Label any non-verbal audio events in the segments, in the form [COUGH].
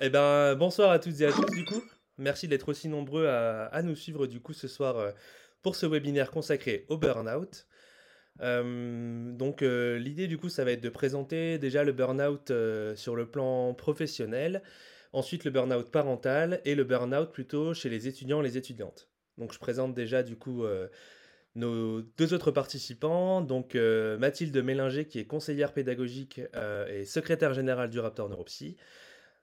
Eh ben, bonsoir à toutes et à tous du coup. Merci d'être aussi nombreux à, nous suivre du coup ce soir euh, pour ce webinaire consacré au burn-out. Euh, donc euh, l'idée du coup ça va être de présenter déjà le burn-out sur le plan professionnel, ensuite le burn-out parental et le burn-out plutôt chez les étudiants et les étudiantes. Donc je présente déjà du coup nos deux autres participants, donc Mathilde Mélinger qui est conseillère pédagogique et secrétaire générale du Raptor Neuropsy,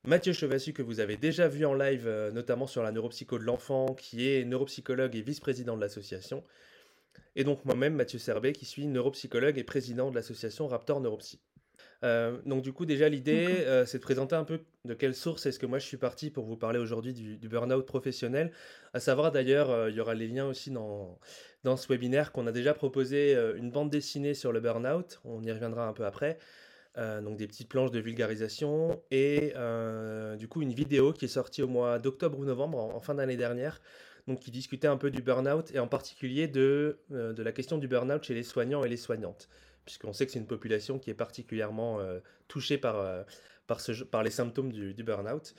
Mathieu Chevassu, que vous avez déjà vu en live, euh, notamment sur la neuropsycho de l'enfant, qui est neuropsychologue et vice-président de l'association. Et donc moi-même, Mathieu Serbet, qui suis neuropsychologue et président de l'association Raptor Neuropsy. Euh, donc du coup, déjà, l'idée, euh, c'est de présenter un peu de quelle source est-ce que moi je suis parti pour vous parler aujourd'hui du, du burn-out professionnel. À savoir d'ailleurs, il y aura les liens aussi dans, dans ce webinaire qu'on a déjà proposé une bande dessinée sur le burn-out. On y reviendra un peu après. Euh, donc des petites planches de vulgarisation et euh, du coup une vidéo qui est sortie au mois d'octobre ou novembre en, fin d'année dernière donc qui discutait un peu du burn-out et en particulier de, euh, de la question du burn-out chez les soignants et les soignantes puisqu'on sait que c'est une population qui est particulièrement touchée par, par, ce, par les symptômes du, du burn-out.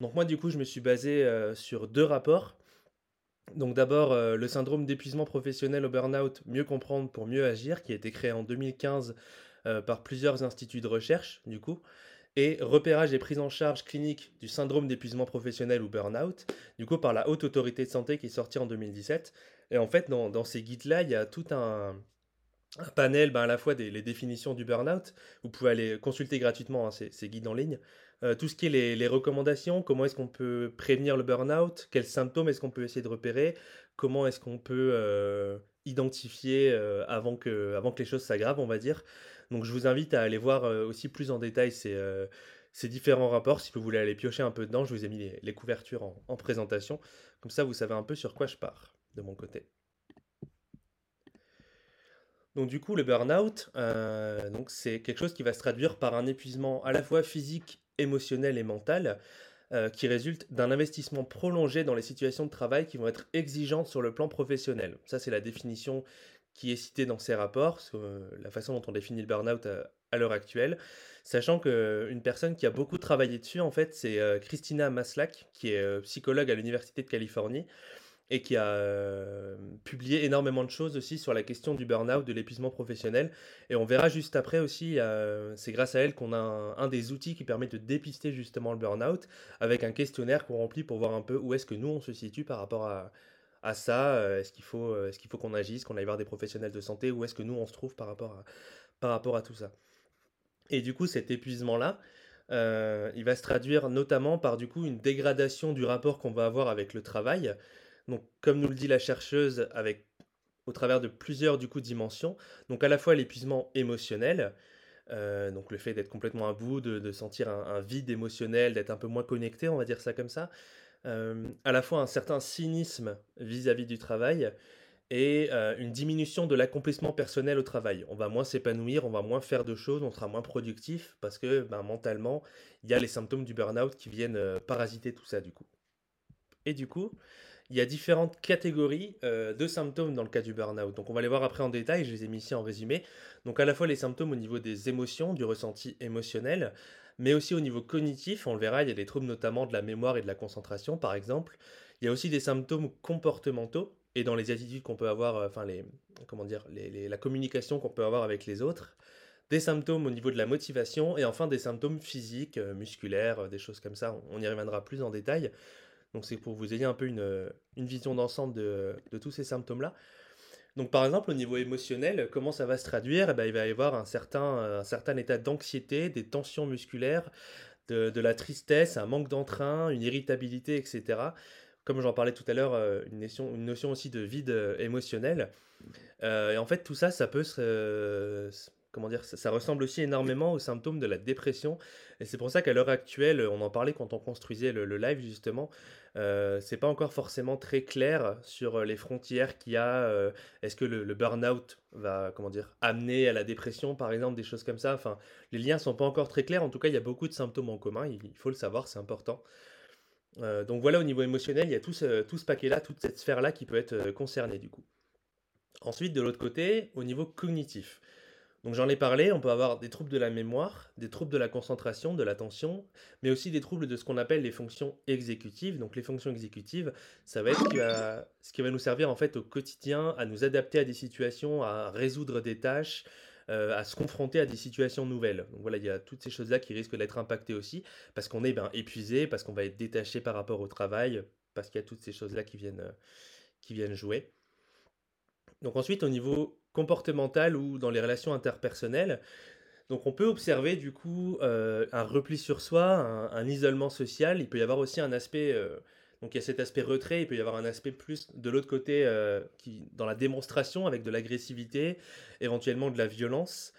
Donc moi du coup je me suis basé sur deux rapports. Donc d'abord le syndrome d'épuisement professionnel au burn-out, mieux comprendre pour mieux agir, qui a été créé en 2015 euh, par plusieurs instituts de recherche, du coup, et repérage et prise en charge clinique du syndrome d'épuisement professionnel ou burn-out, du coup, par la Haute Autorité de Santé qui est sortie en 2017. Et en fait, dans, ces guides-là, il y a tout un, panel, ben, à la fois des les définitions du burn-out. Vous pouvez aller consulter gratuitement hein, ces, guides en ligne. Euh, tout ce qui est les, recommandations, comment est-ce qu'on peut prévenir le burn-out, quels symptômes est-ce qu'on peut essayer de repérer, comment est-ce qu'on peut euh, identifier avant, que, avant que les choses s'aggravent, on va dire. Donc je vous invite à aller voir euh, aussi plus en détail euh, ces, différents rapports. Si vous voulez aller piocher un peu dedans, je vous ai mis les, couvertures en, présentation. Comme ça, vous savez un peu sur quoi je pars de mon côté. Donc du coup, le burn-out, euh, c'est quelque chose qui va se traduire par un épuisement à la fois physique, émotionnel et mental, qui résulte d'un investissement prolongé dans les situations de travail qui vont être exigeantes sur le plan professionnel. Ça, c'est la définition qui est cité dans ces rapports, euh, la façon dont on définit le burn-out à, l'heure actuelle, sachant qu'une personne qui a beaucoup travaillé dessus, en fait, c'est euh, Christina Maslach, qui est euh, psychologue à l'Université de Californie, et qui a publié énormément de choses aussi sur la question du burn-out, de l'épuisement professionnel. Et on verra juste après aussi, c'est grâce à elle qu'on a un, un, des outils qui permet de dépister justement le burn-out, avec un questionnaire qu'on remplit pour voir un peu où est-ce que nous on se situe par rapport à, à ça euh, Est-ce qu'il faut, euh, est qu'il faut qu'on agisse, qu'on aille voir des professionnels de santé Où est-ce que nous, on se trouve par rapport à, par rapport à tout ça Et du coup, cet épuisement-là, euh, il va se traduire notamment par du coup une dégradation du rapport qu'on va avoir avec le travail. Donc, comme nous le dit la chercheuse, avec au travers de plusieurs du coup dimensions. Donc, à la fois l'épuisement émotionnel, donc le fait d'être complètement à bout, de, sentir un vide émotionnel, d'être un peu moins connecté, on va dire ça comme ça. Euh, à la fois un certain cynisme vis-à-vis du travail et euh, une diminution de l'accomplissement personnel au travail. On va moins s'épanouir, on va moins faire de choses, on sera moins productif parce que ben, mentalement, il y a les symptômes du burn-out qui viennent euh, parasiter tout ça du coup. Et du coup, il y a différentes catégories de symptômes dans le cas du burn-out. Donc on va les voir après en détail, je les ai mis ici en résumé. Donc à la fois les symptômes au niveau des émotions, du ressenti émotionnel, mais aussi au niveau cognitif, on le verra, il y a des troubles notamment de la mémoire et de la concentration, par exemple. Il y a aussi des symptômes comportementaux et dans les attitudes qu'on peut avoir, euh, enfin les, comment dire, la communication qu'on peut avoir avec les autres. Des symptômes au niveau de la motivation et enfin des symptômes physiques, euh, musculaires, euh, des choses comme ça. On y reviendra plus en détail. Donc c'est pour vous ayez un peu une, vision d'ensemble de, tous ces symptômes-là. Donc par exemple au niveau émotionnel, comment ça va se traduire? Eh ben, Il va y avoir un certain, un certain état d'anxiété, des tensions musculaires, de, la tristesse, un manque d'entrain, une irritabilité, etc. Comme j'en parlais tout à l'heure, euh, une notion, une notion aussi de vide euh, émotionnel. Euh, et en fait tout ça, ça peut se, comment dire, ça, ressemble aussi énormément aux symptômes de la dépression. Et c'est pour ça qu'à l'heure actuelle, on en parlait quand on construisait le, live justement, euh, c'est pas encore forcément très clair sur euh, les frontières qu'il y a. Euh, est-ce que le, burn-out va, comment dire, amener à la dépression, par exemple, des choses comme ça. Enfin, les liens sont pas encore très clairs. En tout cas, il y a beaucoup de symptômes en commun. Il, faut le savoir, c'est important. donc voilà, au niveau émotionnel, il y a tout ce, tout ce paquet-là, toute cette sphère-là qui peut être concernée du coup. Ensuite, de l'autre côté, au niveau cognitif. Donc j'en ai parlé, on peut avoir des troubles de la mémoire, des troubles de la concentration, de l'attention, mais aussi des troubles de ce qu'on appelle les fonctions exécutives. Donc les fonctions exécutives, ça va être ce qui va, nous servir en fait au quotidien à nous adapter à des situations, à résoudre des tâches, euh, à se confronter à des situations nouvelles. Donc voilà, il y a toutes ces choses-là qui risquent d'être impactées aussi, parce qu'on est ben, épuisé, parce qu'on va être détaché par rapport au travail, parce qu'il y a toutes ces choses-là qui viennent, euh, qui viennent jouer. Donc ensuite, au niveau comportemental ou dans les relations interpersonnelles, donc on peut observer du coup euh, un repli sur soi, un, isolement social. Il peut y avoir aussi un aspect, euh, donc il y a cet aspect retrait, il peut y avoir un aspect plus de l'autre côté euh, qui, dans la démonstration avec de l'agressivité, éventuellement de la violence,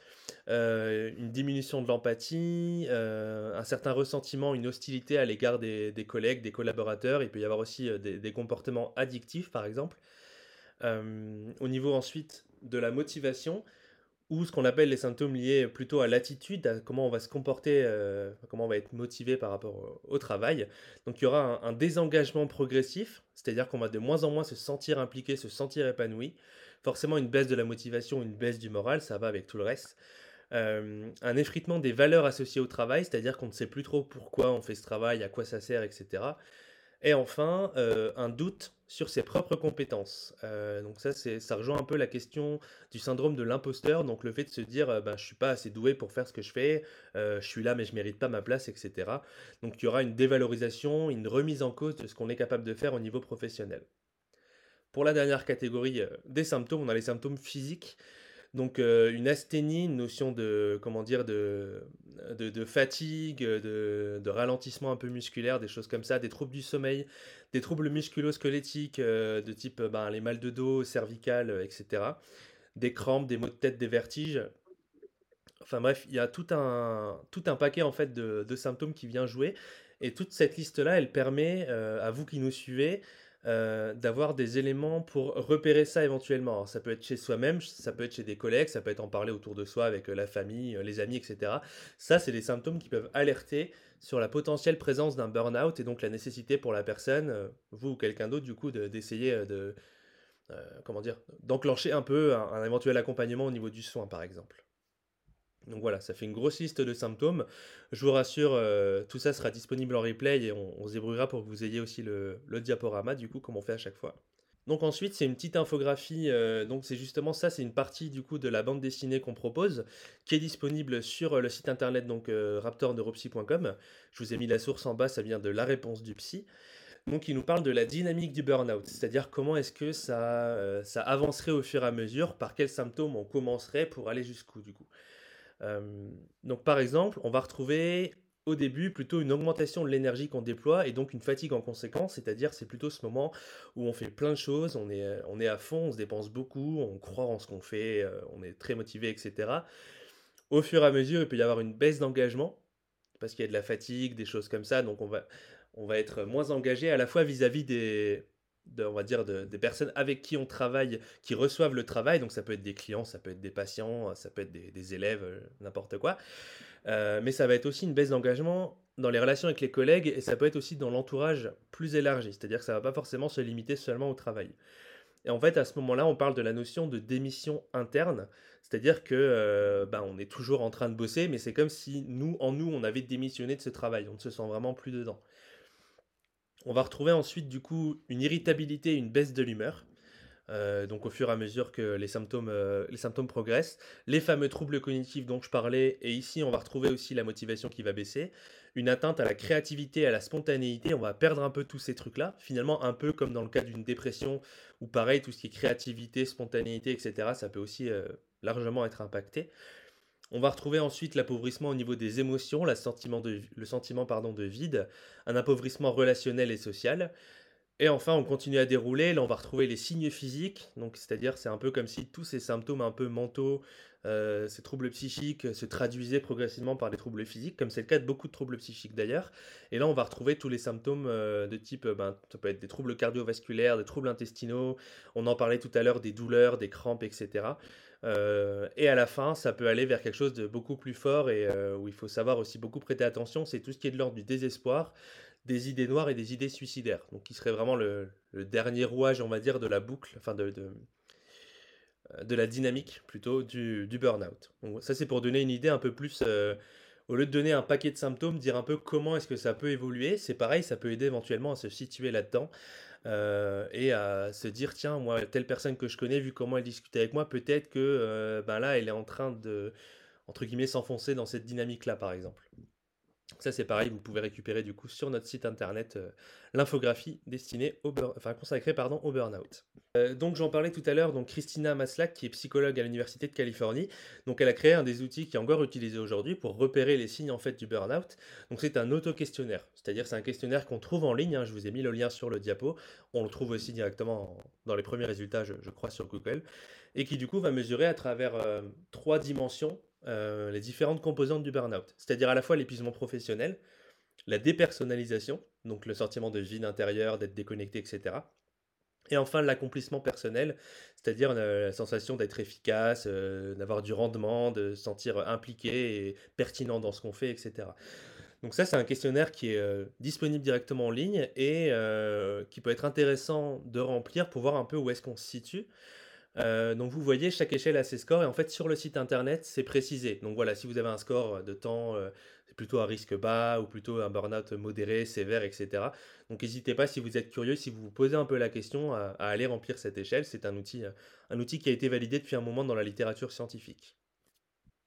une diminution de l'empathie, un certain ressentiment, une hostilité à l'égard des, collègues, des collaborateurs. Il peut y avoir aussi des comportements addictifs par exemple. Au niveau ensuite de la motivation, ou ce qu'on appelle les symptômes liés plutôt à l'attitude, à comment on va se comporter, euh, comment on va être motivé par rapport au, travail. Donc il y aura un, désengagement progressif, c'est-à-dire qu'on va de moins en moins se sentir impliqué, se sentir épanoui. Forcément une baisse de la motivation, une baisse du moral, ça va avec tout le reste. Euh, un effritement des valeurs associées au travail, c'est-à-dire qu'on ne sait plus trop pourquoi on fait ce travail, à quoi ça sert, etc. Et enfin, euh, un doute sur ses propres compétences. Euh, donc ça, ça rejoint un peu la question du syndrome de l'imposteur, donc le fait de se dire, euh, ben, je suis pas assez doué pour faire ce que je fais, je suis là mais je mérite pas ma place, etc. Donc il y aura une dévalorisation, une remise en cause de ce qu'on est capable de faire au niveau professionnel. Pour la dernière catégorie des symptômes, on a les symptômes physiques. Donc une asthénie, une notion de comment dire de, de, fatigue, de, ralentissement un peu musculaire, des choses comme ça, des troubles du sommeil, des troubles musculo-squelettiques de type ben, les mal de dos, cervical, etc. Des crampes, des maux de tête, des vertiges. Enfin bref, il y a tout un, tout un paquet en fait de, de symptômes qui vient jouer. Et toute cette liste-là, elle permet à vous qui nous suivez euh, d'avoir des éléments pour repérer ça éventuellement. ça peut être chez soi-même, ça peut être chez des collègues, ça peut être en parler autour de soi avec euh, la famille, euh, les amis, etc. Ça, c'est des symptômes qui peuvent alerter sur la potentielle présence d'un burn-out et donc la nécessité pour la personne, vous ou quelqu'un d'autre, du coup, d'essayer de, comment dire, d'enclencher un peu un éventuel accompagnement au niveau du soin, par exemple. Donc voilà, ça fait une grosse liste de symptômes. Je vous rassure, euh, tout ça sera disponible en replay et on, se débrouillera pour que vous ayez aussi le, diaporama, du coup, comme on fait à chaque fois. Donc ensuite, c'est une petite infographie, euh, donc c'est justement ça, c'est une partie du coup de la bande dessinée qu'on propose, qui est disponible sur le site internet donc euh, raptorneuropsy.com. Je vous ai mis la source en bas, ça vient de la réponse du psy. Donc il nous parle de la dynamique du burn-out, c'est-à-dire comment est-ce que ça, ça avancerait au fur et à mesure, par quels symptômes on commencerait pour aller jusqu'où du coup. Euh, donc par exemple, on va retrouver au début plutôt une augmentation de l'énergie qu'on déploie et donc une fatigue en conséquence, c'est-à-dire c'est plutôt ce moment où on fait plein de choses, on est, on est à fond, on se dépense beaucoup, on croit en ce qu'on fait, euh, on est très motivé, etc. Au fur et à mesure, il peut y avoir une baisse d'engagement parce qu'il y a de la fatigue, des choses comme ça, donc on va, on va être moins engagé à la fois vis-à-vis des, on va dire des personnes avec qui on travaille, qui reçoivent le travail. Donc ça peut être des clients, ça peut être des patients, ça peut être des, élèves, euh, n'importe quoi. Euh, mais ça va être aussi une baisse d'engagement dans les relations avec les collègues et ça peut être aussi dans l'entourage plus élargi. C'est-à-dire que ça ne va pas forcément se limiter seulement au travail. Et en fait, à ce moment-là, on parle de la notion de démission interne, c'est-à-dire que euh, ben, on est toujours en train de bosser, mais c'est comme si nous, en nous, on avait démissionné de ce travail. On ne se sent vraiment plus dedans. On va retrouver ensuite du coup une irritabilité, une baisse de l'humeur. Euh, donc au fur et à mesure que les symptômes, euh, les symptômes progressent, les fameux troubles cognitifs dont je parlais, et ici on va retrouver aussi la motivation qui va baisser, une atteinte à la créativité, à la spontanéité, on va perdre un peu tous ces trucs-là, finalement un peu comme dans le cas d'une dépression, où pareil, tout ce qui est créativité, spontanéité, etc., ça peut aussi euh, largement être impacté. On va retrouver ensuite l'appauvrissement au niveau des émotions, le sentiment de vide, un appauvrissement relationnel et social. Et enfin, on continue à dérouler. Là, on va retrouver les signes physiques. Donc, c'est-à-dire, c'est un peu comme si tous ces symptômes un peu mentaux, euh, ces troubles psychiques, se traduisaient progressivement par des troubles physiques, comme c'est le cas de beaucoup de troubles psychiques d'ailleurs. Et là, on va retrouver tous les symptômes euh, de type, ben, ça peut être des troubles cardiovasculaires, des troubles intestinaux. On en parlait tout à l'heure, des douleurs, des crampes, etc. Euh, et à la fin, ça peut aller vers quelque chose de beaucoup plus fort et euh, où il faut savoir aussi beaucoup prêter attention. C'est tout ce qui est de l'ordre du désespoir, des idées noires et des idées suicidaires. Donc, qui serait vraiment le, dernier rouage, on va dire, de la boucle, enfin de, de la dynamique plutôt du, du burn-out. Donc ça c'est pour donner une idée un peu plus, euh, au lieu de donner un paquet de symptômes, dire un peu comment est-ce que ça peut évoluer. C'est pareil, ça peut aider éventuellement à se situer là-dedans euh, et à se dire tiens moi telle personne que je connais vu comment elle discutait avec moi peut-être que euh, ben là elle est en train de entre guillemets s'enfoncer dans cette dynamique là par exemple. Ça c'est pareil, vous pouvez récupérer du coup sur notre site internet euh, l'infographie destinée au enfin consacrée au burn-out. Euh, donc j'en parlais tout à l'heure, donc Christina Maslach qui est psychologue à l'université de Californie, donc elle a créé un des outils qui est encore utilisé aujourd'hui pour repérer les signes en fait du burn-out. Donc c'est un auto-questionnaire, c'est-à-dire c'est un questionnaire qu'on trouve en ligne. Hein, je vous ai mis le lien sur le diapo. On le trouve aussi directement dans les premiers résultats, je, crois, sur Google, et qui du coup va mesurer à travers euh, trois dimensions euh, les différentes composantes du burn-out, c'est-à-dire à la fois l'épuisement professionnel, la dépersonnalisation, donc le sentiment de vide intérieur, d'être déconnecté, etc. Et enfin l'accomplissement personnel, c'est-à-dire euh, la sensation d'être efficace, euh, d'avoir du rendement, de se sentir impliqué et pertinent dans ce qu'on fait, etc. Donc ça, c'est un questionnaire qui est disponible directement en ligne et qui peut être intéressant de remplir pour voir un peu où est-ce qu'on se situe. Euh, donc vous voyez, chaque échelle a ses scores et en fait sur le site internet c'est précisé. Donc voilà, si vous avez un score de temps, euh, c'est plutôt un risque bas ou plutôt un burn-out modéré, sévère, etc. Donc n'hésitez pas si vous êtes curieux, si vous vous posez un peu la question, à, aller remplir cette échelle. C'est un outil, un outil qui a été validé depuis un moment dans la littérature scientifique.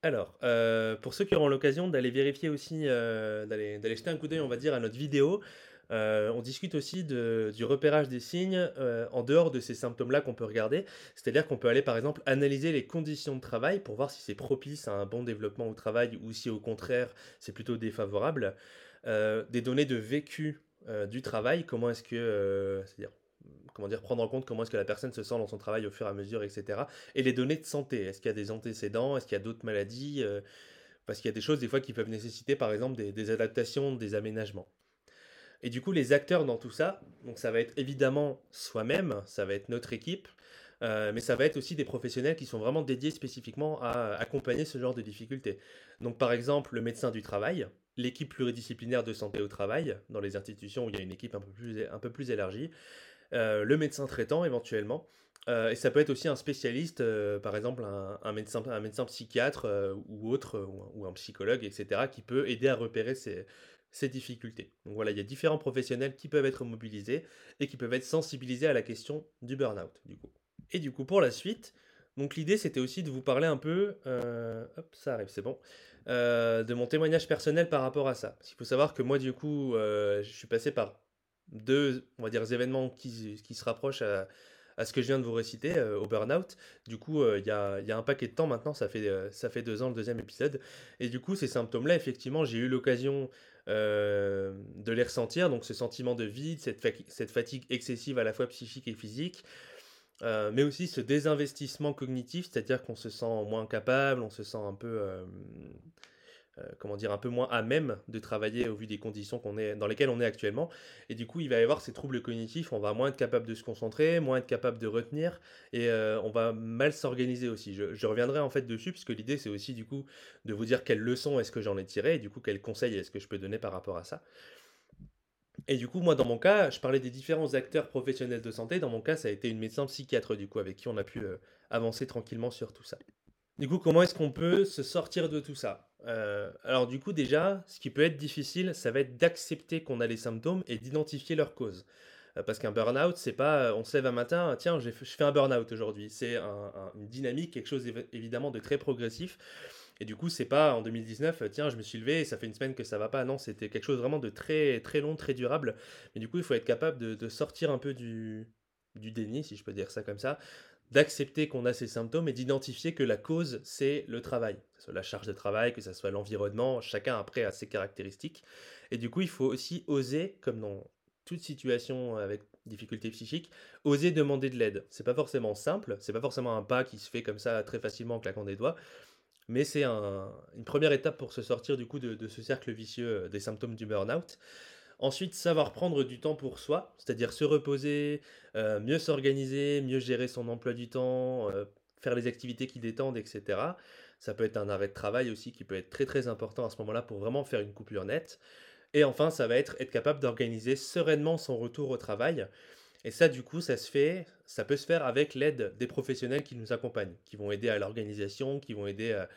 Alors, euh, pour ceux qui auront l'occasion d'aller vérifier aussi, d'aller jeter un coup d'œil, on va dire, à notre vidéo, euh, on discute aussi du repérage des signes euh, en dehors de ces symptômes-là qu'on peut regarder. C'est-à-dire qu'on peut aller par exemple analyser les conditions de travail pour voir si c'est propice à un bon développement au travail ou si au contraire c'est plutôt défavorable. Euh, des données de vécu du travail, comment est-ce que, c'est-à-dire comment dire, prendre en compte comment est-ce que la personne se sent dans son travail au fur et à mesure, etc. Et les données de santé, est-ce qu'il y a des antécédents, est-ce qu'il y a d'autres maladies, parce qu'il y a des choses des fois qui peuvent nécessiter par exemple des adaptations, des aménagements. Et du coup, les acteurs dans tout ça, donc ça va être évidemment soi-même, ça va être notre équipe, euh, mais ça va être aussi des professionnels qui sont vraiment dédiés spécifiquement à accompagner ce genre de difficultés. Donc par exemple, le médecin du travail, l'équipe pluridisciplinaire de santé au travail, dans les institutions où il y a une équipe un peu plus, élargie, euh, le médecin traitant éventuellement, euh, et ça peut être aussi un spécialiste, par exemple un, médecin, un médecin psychiatre ou autre, ou, un psychologue, etc., qui peut aider à repérer ces, ces difficultés. Donc voilà, il y a différents professionnels qui peuvent être mobilisés et qui peuvent être sensibilisés à la question du burn-out, du coup. Et du coup, pour la suite, donc l'idée c'était aussi de vous parler un peu, euh, ça arrive, c'est bon, euh, de mon témoignage personnel par rapport à ça. Parce qu'il faut savoir que moi, du coup, euh, je suis passé par deux, on va dire, événements qui, qui se rapprochent à, à ce que je viens de vous réciter, au burn-out. Du coup, il y, a, y, a, un paquet de temps maintenant, ça fait, ça fait deux ans le deuxième épisode. Et du coup, ces symptômes-là, effectivement, j'ai eu l'occasion euh, de les ressentir, donc ce sentiment de vide, cette, fatigue excessive à la fois psychique et physique, euh, mais aussi ce désinvestissement cognitif, c'est-à-dire qu'on se sent moins capable, on se sent un peu euh, comment dire, un peu moins à même de travailler au vu des conditions dans lesquelles on est actuellement. Et du coup, il va y avoir ces troubles cognitifs, on va moins être capable de se concentrer, moins être capable de retenir, et euh, on va mal s'organiser aussi. Je, reviendrai en fait dessus, puisque l'idée c'est aussi du coup de vous dire quelles leçons est-ce que j'en ai tiré, et du coup quels conseils est-ce que je peux donner par rapport à ça. Et du coup, moi, dans mon cas, je parlais des différents acteurs professionnels de santé. Dans mon cas, ça a été une médecin psychiatre, du coup, avec qui on a pu euh, avancer tranquillement sur tout ça. Du coup, comment est-ce qu'on peut se sortir de tout ça? Euh, Alors du coup, déjà, ce qui peut être difficile, ça va être d'accepter qu'on a les symptômes et d'identifier leur cause. Euh, parce qu'un burn-out, c'est pas euh, on se lève un matin, tiens, je fais un burn-out aujourd'hui. C'est une dynamique, quelque chose évidemment de très progressif. Et du coup, c'est pas en 2019, tiens, je me suis levé et ça fait une semaine que ça va pas. Non, c'était quelque chose vraiment de très très long, très durable. Mais du coup, il faut être capable de, sortir un peu du déni, si je peux dire ça comme ça, d'accepter qu'on a ces symptômes et d'identifier que la cause, c'est le travail. Que ce soit la charge de travail, que ce soit l'environnement, chacun après a ses caractéristiques. Et du coup, il faut aussi oser, comme dans toute situation avec difficulté psychique, oser demander de l'aide. C'est pas forcément simple, c'est pas forcément un pas qui se fait comme ça très facilement en claquant des doigts, mais c'est une première étape pour se sortir du coup de, de ce cercle vicieux des symptômes du burn-out. Ensuite, savoir prendre du temps pour soi, c'est-à-dire se reposer, euh, mieux s'organiser, mieux gérer son emploi du temps, euh, faire les activités qui détendent, etc. Ça peut être un arrêt de travail aussi qui peut être très très important à ce moment-là pour vraiment faire une coupure nette. Et enfin, ça va être être capable d'organiser sereinement son retour au travail. Et ça, du coup, ça se fait, ça peut se faire avec l'aide des professionnels qui nous accompagnent, qui vont aider à l'organisation, qui vont aider à,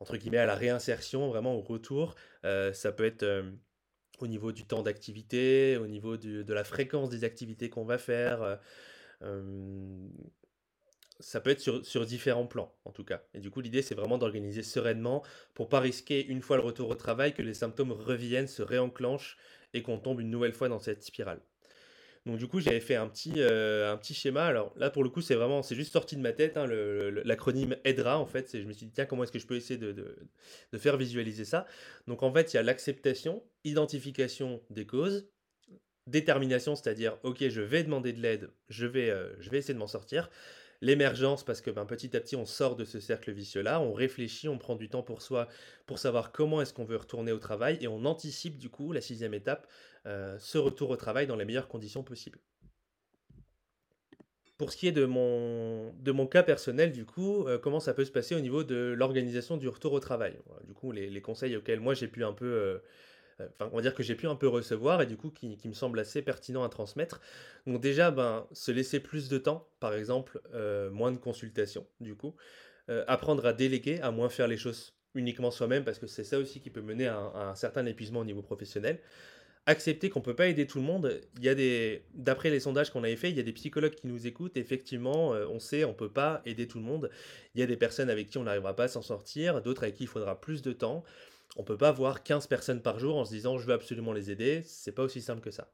entre guillemets à la réinsertion, vraiment au retour. Euh, ça peut être au niveau du temps d'activité, au niveau de la fréquence des activités qu'on va faire. Euh, ça peut être sur, sur, différents plans, en tout cas. Et du coup, l'idée, c'est vraiment d'organiser sereinement pour pas risquer, une fois le retour au travail, que les symptômes reviennent, se réenclenchent et qu'on tombe une nouvelle fois dans cette spirale. Donc du coup, j'avais fait un petit, euh, un petit schéma. Alors là, pour le coup, c'est vraiment, c'est juste sorti de ma tête. Hein, l'acronyme aidera, en fait. Je me suis dit, tiens, comment est-ce que je peux essayer de, faire visualiser ça? Donc en fait, il y a l'acceptation, identification des causes, détermination, c'est-à-dire, ok, je vais demander de l'aide, je, vais euh, je vais essayer de m'en sortir l'émergence parce que ben, petit à petit on sort de ce cercle vicieux là, on réfléchit, on prend du temps pour soi pour savoir comment est-ce qu'on veut retourner au travail et on anticipe du coup la sixième étape, euh, ce retour au travail dans les meilleures conditions possibles. Pour ce qui est de mon, de mon cas personnel, du coup, euh, comment ça peut se passer au niveau de l'organisation du retour au travail? Du coup, les, conseils auxquels moi j'ai pu un peu euh, on va dire que j'ai pu un peu recevoir et du coup qui, me semble assez pertinent à transmettre. Donc déjà, ben, se laisser plus de temps, par exemple, euh, moins de consultations, du coup, euh, apprendre à déléguer, à moins faire les choses uniquement soi-même, parce que c'est ça aussi qui peut mener à un, certain épuisement au niveau professionnel. Accepter qu'on ne peut pas aider tout le monde. Il y a des, d'après les sondages qu'on avait fait, il y a des psychologues qui nous écoutent. Effectivement, euh, on sait, on peut pas aider tout le monde. Il y a des personnes avec qui on n'arrivera pas à s'en sortir, d'autres avec qui il faudra plus de temps. On peut pas voir 15 personnes par jour en se disant je veux absolument les aider, c'est pas aussi simple que ça.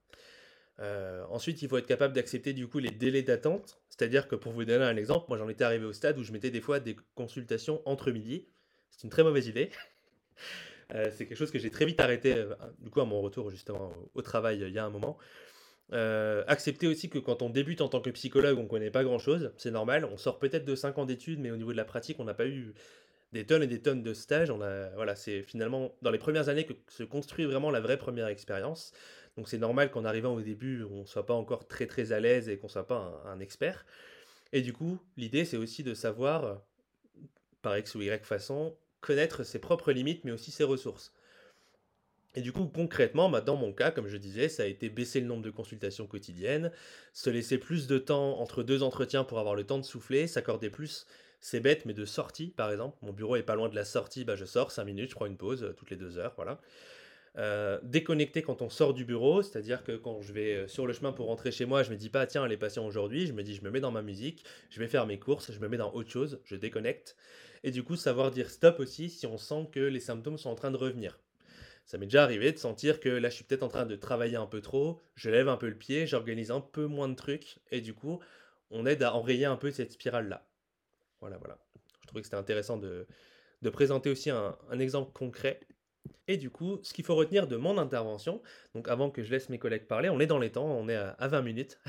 Euh, ensuite, il faut être capable d'accepter du coup les délais d'attente, c'est-à-dire que pour vous donner un exemple, moi j'en étais arrivé au stade où je mettais des fois des consultations entre midi. C'est une très mauvaise idée. [LAUGHS] Euh, c'est quelque chose que j'ai très vite arrêté, euh, du coup à mon retour justement au, travail il y a un moment. accepter aussi que quand on débute en tant que psychologue, on ne connaît pas grand-chose, c'est normal. On sort peut-être de 5 ans d'études, mais au niveau de la pratique, on n'a pas eu des tonnes et des tonnes de stages. On a, voilà, c'est finalement dans les premières années que se construit vraiment la vraie première expérience. Donc c'est normal qu'en arrivant au début, on ne soit pas encore très très à l'aise et qu'on ne soit pas un, expert. Et du coup, l'idée c'est aussi de savoir, par X ou Y façon, connaître ses propres limites mais aussi ses ressources. Et du coup, concrètement, bah, dans mon cas, comme je disais, ça a été baisser le nombre de consultations quotidiennes, se laisser plus de temps entre deux entretiens pour avoir le temps de souffler, s'accorder plus c'est bête, mais de sortie, par exemple. Mon bureau est pas loin de la sortie, bah je sors 5 minutes, je prends une pause euh, toutes les deux heures, voilà. Euh, déconnecter quand on sort du bureau, c'est-à-dire que quand je vais euh, sur le chemin pour rentrer chez moi, je me dis pas tiens les patients aujourd'hui, je me dis je me mets dans ma musique, je vais faire mes courses, je me mets dans autre chose, je déconnecte. Et du coup savoir dire stop aussi si on sent que les symptômes sont en train de revenir. Ça m'est déjà arrivé de sentir que là je suis peut-être en train de travailler un peu trop, je lève un peu le pied, j'organise un peu moins de trucs et du coup on aide à enrayer un peu cette spirale là. Voilà, voilà. Je trouvais que c'était intéressant de, présenter aussi un, exemple concret. Et du coup, ce qu'il faut retenir de mon intervention, donc avant que je laisse mes collègues parler, on est dans les temps, on est à, 20 minutes. [LAUGHS]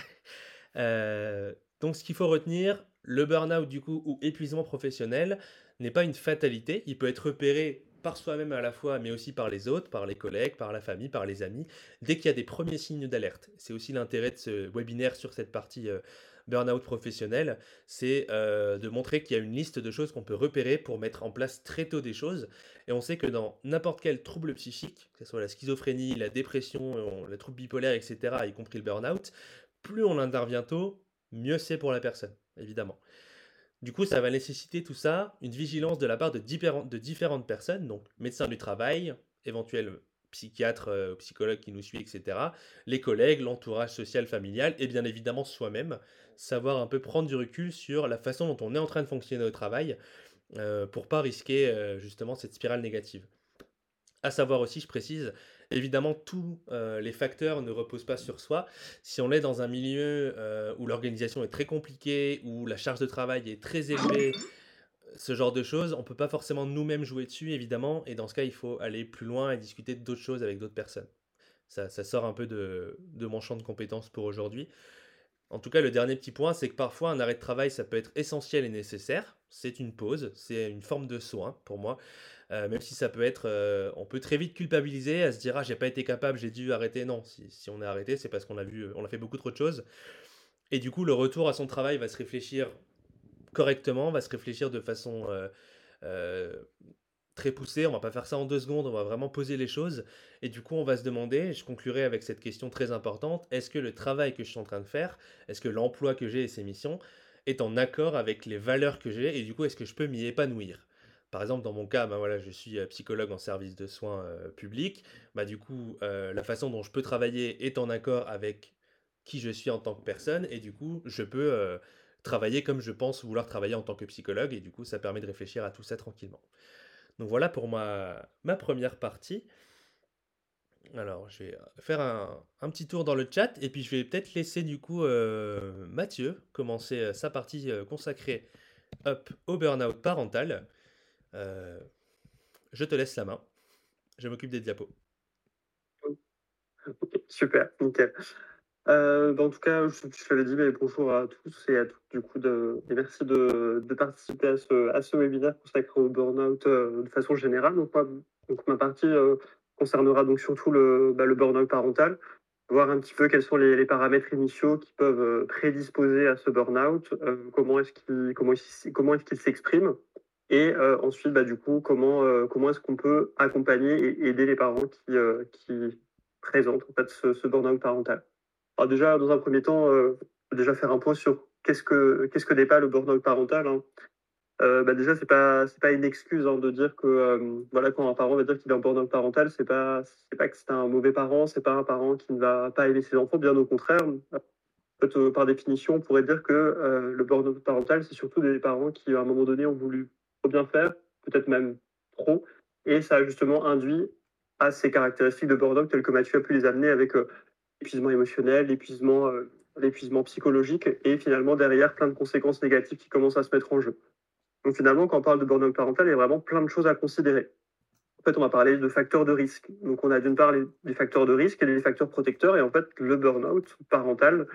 Euh, donc ce qu'il faut retenir, le burn-out du coup ou épuisement professionnel n'est pas une fatalité, il peut être repéré par soi-même à la fois, mais aussi par les autres, par les collègues, par la famille, par les amis, dès qu'il y a des premiers signes d'alerte. C'est aussi l'intérêt de ce webinaire sur cette partie euh, burn-out professionnel, c'est euh, de montrer qu'il y a une liste de choses qu'on peut repérer pour mettre en place très tôt des choses. Et on sait que dans n'importe quel trouble psychique, que ce soit la schizophrénie, la dépression, le trouble bipolaire, etc., y compris le burn-out, plus on intervient tôt, mieux c'est pour la personne, évidemment. Du coup, ça va nécessiter tout ça, une vigilance de la part de, de différentes personnes, donc médecins du travail, éventuels psychiatre, euh, psychologue qui nous suit, etc. Les collègues, l'entourage social, familial, et bien évidemment soi-même. Savoir un peu prendre du recul sur la façon dont on est en train de fonctionner au travail euh, pour pas risquer euh, justement cette spirale négative. À savoir aussi, je précise, évidemment, tous euh, les facteurs ne reposent pas sur soi. Si on est dans un milieu où l'organisation est très compliquée, où la charge de travail est très élevée, ce genre de choses, on peut pas forcément nous-mêmes jouer dessus, évidemment, et dans ce cas, il faut aller plus loin et discuter d'autres choses avec d'autres personnes. Ça, sort un peu de, mon champ de compétences pour aujourd'hui. En tout cas, le dernier petit point, c'est que parfois un arrêt de travail, ça peut être essentiel et nécessaire. C'est une pause, c'est une forme de soin pour moi. Euh, même si ça peut être, euh, on peut très vite culpabiliser, à se dire ah j'ai pas été capable, j'ai dû arrêter. Non, si, on est arrêté, c'est parce qu'on a vu, on a fait beaucoup trop de choses. Et du coup, le retour à son travail va se réfléchir correctement, va se réfléchir de façon euh, euh, très poussé, on va pas faire ça en deux secondes, on va vraiment poser les choses. Et du coup, on va se demander, je conclurai avec cette question très importante, est-ce que le travail que je suis en train de faire, est-ce que l'emploi que j'ai et ses missions est en accord avec les valeurs que j'ai, et du coup, est-ce que je peux m'y épanouir? Par exemple, dans mon cas, bah voilà, je suis euh, psychologue en service de soins publics. Bah, du coup, la façon dont je peux travailler est en accord avec qui je suis en tant que personne, et du coup, je peux travailler comme je pense vouloir travailler en tant que psychologue, et du coup, ça permet de réfléchir à tout ça tranquillement. Donc voilà pour ma, première partie. Alors, je vais faire un, petit tour dans le chat et puis je vais peut-être laisser du coup euh, Mathieu commencer euh, sa partie euh, consacrée up, au burn-out parental. je te laisse la main. Je m'occupe des diapos. super, nickel. Euh, bah, en tout cas, je, je l'avais dit, mais bonjour à tous et à toutes, du coup, et merci de, participer à ce, webinaire consacré au burn-out euh, de façon générale. Donc, moi, donc ma partie euh, concernera donc surtout le, bah, burn-out parental, voir un petit peu quels sont les, paramètres initiaux qui peuvent prédisposer à ce burn-out, comment est-ce qu'il comment, est s'exprime, et ensuite, bah, du coup, comment, comment est-ce qu'on peut accompagner et aider les parents qui, qui présentent en fait, ce, ce burn-out parental. Alors déjà, dans un premier temps, euh, déjà faire un point sur qu'est-ce que qu'est-ce que n'est pas le burn-out parental. Hein. Euh, bah déjà, c'est pas pas une excuse hein, de dire que euh, voilà quand un parent va dire qu'il est en burn-out parental, c'est pas pas que c'est un mauvais parent, c'est pas un parent qui ne va pas aimer ses enfants, bien au contraire. En fait, par définition, on pourrait dire que le burn-out parental, c'est surtout des parents qui à un moment donné ont voulu trop bien faire, peut-être même trop, et ça a justement induit à ces caractéristiques de burn-out telles que Mathieu a pu les amener avec l'épuisement émotionnel, l'épuisement euh, l'épuisement psychologique et finalement derrière plein de conséquences négatives qui commencent à se mettre en jeu. Donc finalement, quand on parle de burn-out parental, il y a vraiment plein de choses à considérer. En fait, on va parler de facteurs de risque. Donc on a d'une part les, facteurs de risque et les facteurs protecteurs et en fait le burn-out parental,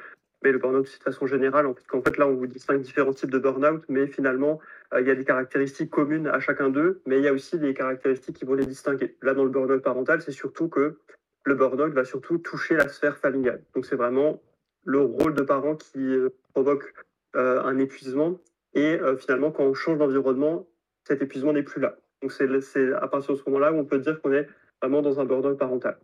mais le burn-out de façon générale, en fait là on vous distingue différents types de burn-out, mais finalement euh, il y a des caractéristiques communes à chacun d'eux, mais il y a aussi des caractéristiques qui vont les distinguer. Là dans le burn-out parental, c'est surtout que le burn-out va surtout toucher la sphère familiale. Donc c'est vraiment le rôle de parent qui euh, provoque euh, un épuisement. Et euh, finalement, quand on change d'environnement, cet épuisement n'est plus là. Donc c'est à partir de ce moment-là où on peut dire qu'on est vraiment dans un burn-out parental.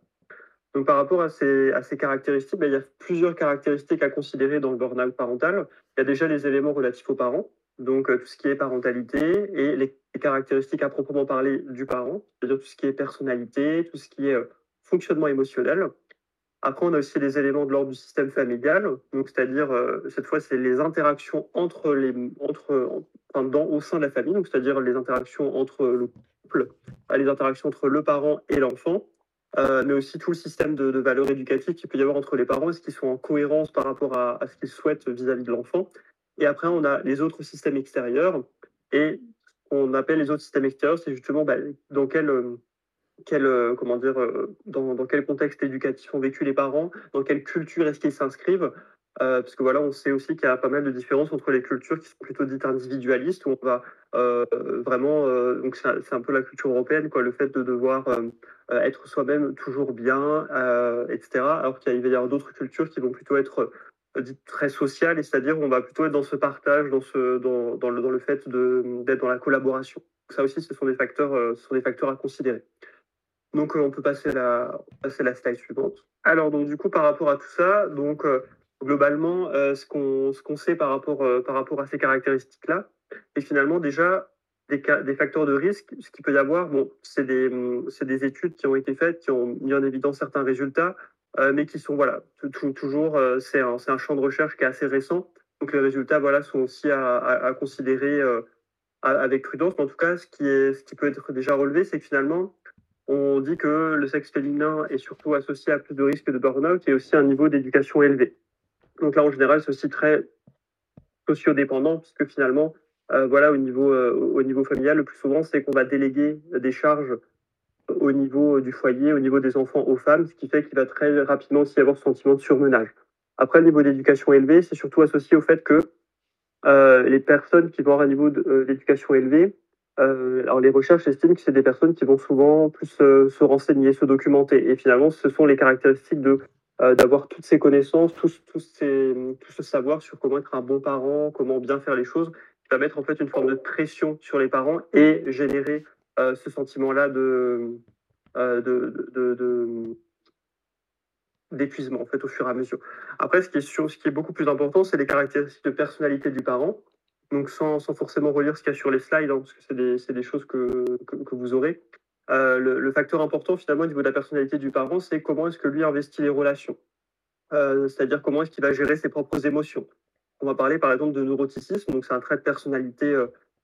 Donc par rapport à ces, caractéristiques, ben, il y a plusieurs caractéristiques à considérer dans le burn-out parental. Il y a déjà les éléments relatifs aux parents, donc tout ce qui est parentalité et les caractéristiques à proprement parler du parent, c'est-à-dire tout ce qui est personnalité, tout ce qui est fonctionnement émotionnel. Après, on a aussi les éléments de l'ordre du système familial, c'est-à-dire euh, cette fois c'est les interactions entre les entre enfin, au sein de la famille, c'est-à-dire les interactions entre le couple, les interactions entre le parent et l'enfant, euh, mais aussi tout le système de, valeurs éducatives qu'il peut y avoir entre les parents, est-ce qu'ils sont en cohérence par rapport à, ce qu'ils souhaitent vis-à-vis -vis de l'enfant? Et après, on a les autres systèmes extérieurs et on appelle les autres systèmes extérieurs, c'est justement bah, dans quel euh, quel, euh, comment dire, euh, dans, quel contexte éducatif ont vécu les parents, dans quelle culture est-ce qu'ils s'inscrivent. Euh, parce que voilà, on sait aussi qu'il y a pas mal de différences entre les cultures qui sont plutôt dites individualistes, où on va euh, vraiment, donc c'est un peu la culture européenne, quoi, le fait de devoir être soi-même toujours bien, etc. Alors qu'il va y avoir d'autres cultures qui vont plutôt être dites très sociales, c'est-à-dire on va plutôt être dans ce partage, dans, ce, dans, le, dans le fait d'être dans la collaboration. Ça aussi, ce sont des facteurs, ce sont des facteurs à considérer. Donc, euh, on peut passer la, passer la slide suivante. Alors, donc, du coup, par rapport à tout ça, donc, euh, globalement, euh, ce qu'on ce sait par rapport, par rapport à ces caractéristiques-là, c'est finalement déjà des, facteurs de risque. Ce qu'il peut y avoir, bon, c'est des, des études qui ont été faites, qui ont mis en évidence certains résultats, mais qui sont, voilà, toujours, c'est un, un, champ de recherche qui est assez récent. Donc, les résultats, voilà, sont aussi à, à, à considérer avec prudence. Mais en tout cas, ce qui, est, ce qui peut être déjà relevé, c'est que finalement, on dit que le sexe féminin est surtout associé à plus de risques de burn-out et aussi un niveau d'éducation élevé. Donc là, en général, aussi très sociodépendant, puisque finalement, euh, voilà, au niveau, euh, au niveau familial, le plus souvent, c'est qu'on va déléguer des charges au niveau du foyer, au niveau des enfants aux femmes, ce qui fait qu'il va très rapidement aussi avoir ce sentiment de surmenage. Après, le niveau d'éducation élevé, c'est surtout associé au fait que euh, les personnes qui vont avoir un niveau euh, d'éducation élevé euh, alors les recherches estiment que c'est des personnes qui vont souvent plus euh, se renseigner, se documenter. Et finalement, ce sont les caractéristiques de euh, d'avoir toutes ces connaissances, tout, ce savoir sur comment être un bon parent, comment bien faire les choses, qui va mettre en fait une forme de pression sur les parents et générer ce sentiment-là de, d'épuisement en fait au fur et à mesure. Après, ce qui est beaucoup plus important, c'est les caractéristiques de personnalité du parent. Donc sans, forcément relire ce qu'il y a sur les slides, hein, parce que c'est des, choses que, vous aurez. Euh, le, facteur important finalement au niveau de la personnalité du parent, c'est comment est-ce que lui investit les relations. Euh, c'est-à-dire comment est-ce qu'il va gérer ses propres émotions. On va parler par exemple de neuroticisme, donc c'est un trait de personnalité